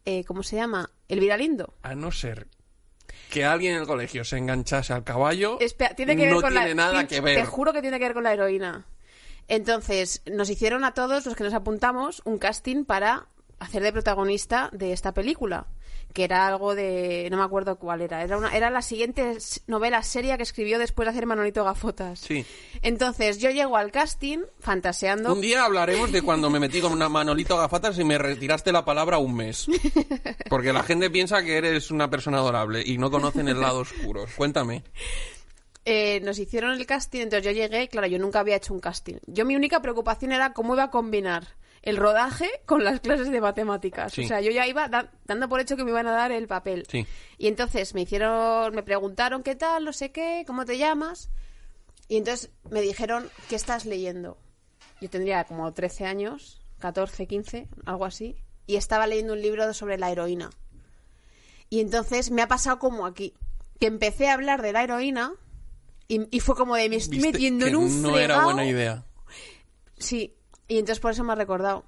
eh, ¿cómo se llama? Elvira Lindo. A no ser que alguien en el colegio se enganchase al caballo, Espera, tiene que ver no con tiene la nada que ver. Te juro que tiene que ver con la heroína. Entonces, nos hicieron a todos los que nos apuntamos un casting para hacer de protagonista de esta película, que era algo de no me acuerdo cuál era, era una era la siguiente novela seria que escribió después de hacer Manolito Gafotas. Sí. Entonces, yo llego al casting fantaseando Un día hablaremos de cuando me metí con una manolito gafatas y me retiraste la palabra un mes. Porque la gente piensa que eres una persona adorable y no conocen el lado oscuro. Cuéntame. Eh, nos hicieron el casting, entonces yo llegué, claro, yo nunca había hecho un casting. Yo mi única preocupación era cómo iba a combinar el rodaje con las clases de matemáticas. Sí. O sea, yo ya iba da- dando por hecho que me iban a dar el papel. Sí. Y entonces me hicieron, me preguntaron qué tal, no sé qué, cómo te llamas. Y entonces me dijeron, ¿qué estás leyendo? Yo tendría como 13 años, 14, 15, algo así. Y estaba leyendo un libro sobre la heroína. Y entonces me ha pasado como aquí, que empecé a hablar de la heroína y, y fue como de me estoy Viste metiendo que en un no era buena idea. Sí, y entonces por eso me ha recordado.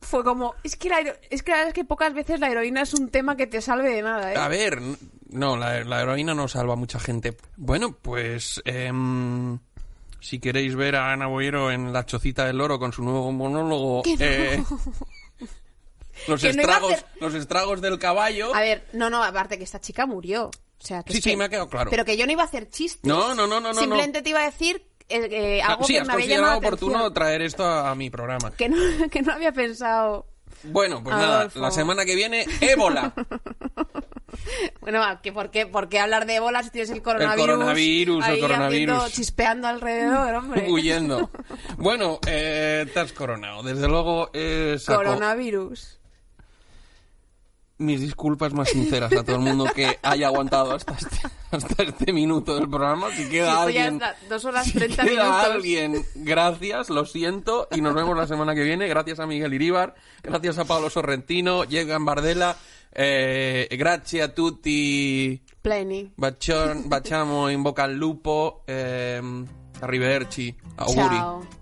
Fue como, es que, la, es que la verdad es que pocas veces la heroína es un tema que te salve de nada, ¿eh? A ver, no, la, la heroína no salva a mucha gente. Bueno, pues em, si queréis ver a Ana Boyero en La Chocita del Loro con su nuevo monólogo, eh, los, no estragos, hacer- los estragos del caballo... A ver, no, no, aparte que esta chica murió. O sea, que Sí, es sí, que- me ha quedado claro. Pero que yo no iba a hacer chistes. No, no, no, no, no, Simplemente te iba a decir eh, eh, Ah, algo sí, que has me había llamado la oportuno atención. traer esto a, a mi programa. Que no, que no había pensado... Bueno, pues nada, Adolfo. la semana que viene, ébola. Bueno, que por, qué, ¿por qué hablar de bolas si tienes el coronavirus? coronavirus, el ahí coronavirus. haciendo- chispeando alrededor, hombre. huyendo. Bueno, eh, te has coronado. Desde luego, eh, saco Coronavirus. Mis disculpas más sinceras a todo el mundo que haya aguantado hasta este, hasta este minuto del programa. Si queda ya alguien... dos horas si 30 queda minutos. alguien, gracias, lo siento, y nos vemos la semana que viene. Gracias a Miguel Iríbar, gracias a Pablo Sorrentino, Llegan Bardella, eh, grazie a tutti, Pleni. Bacciamo in bocca al lupo, eh, arrivederci, auguri. Chao.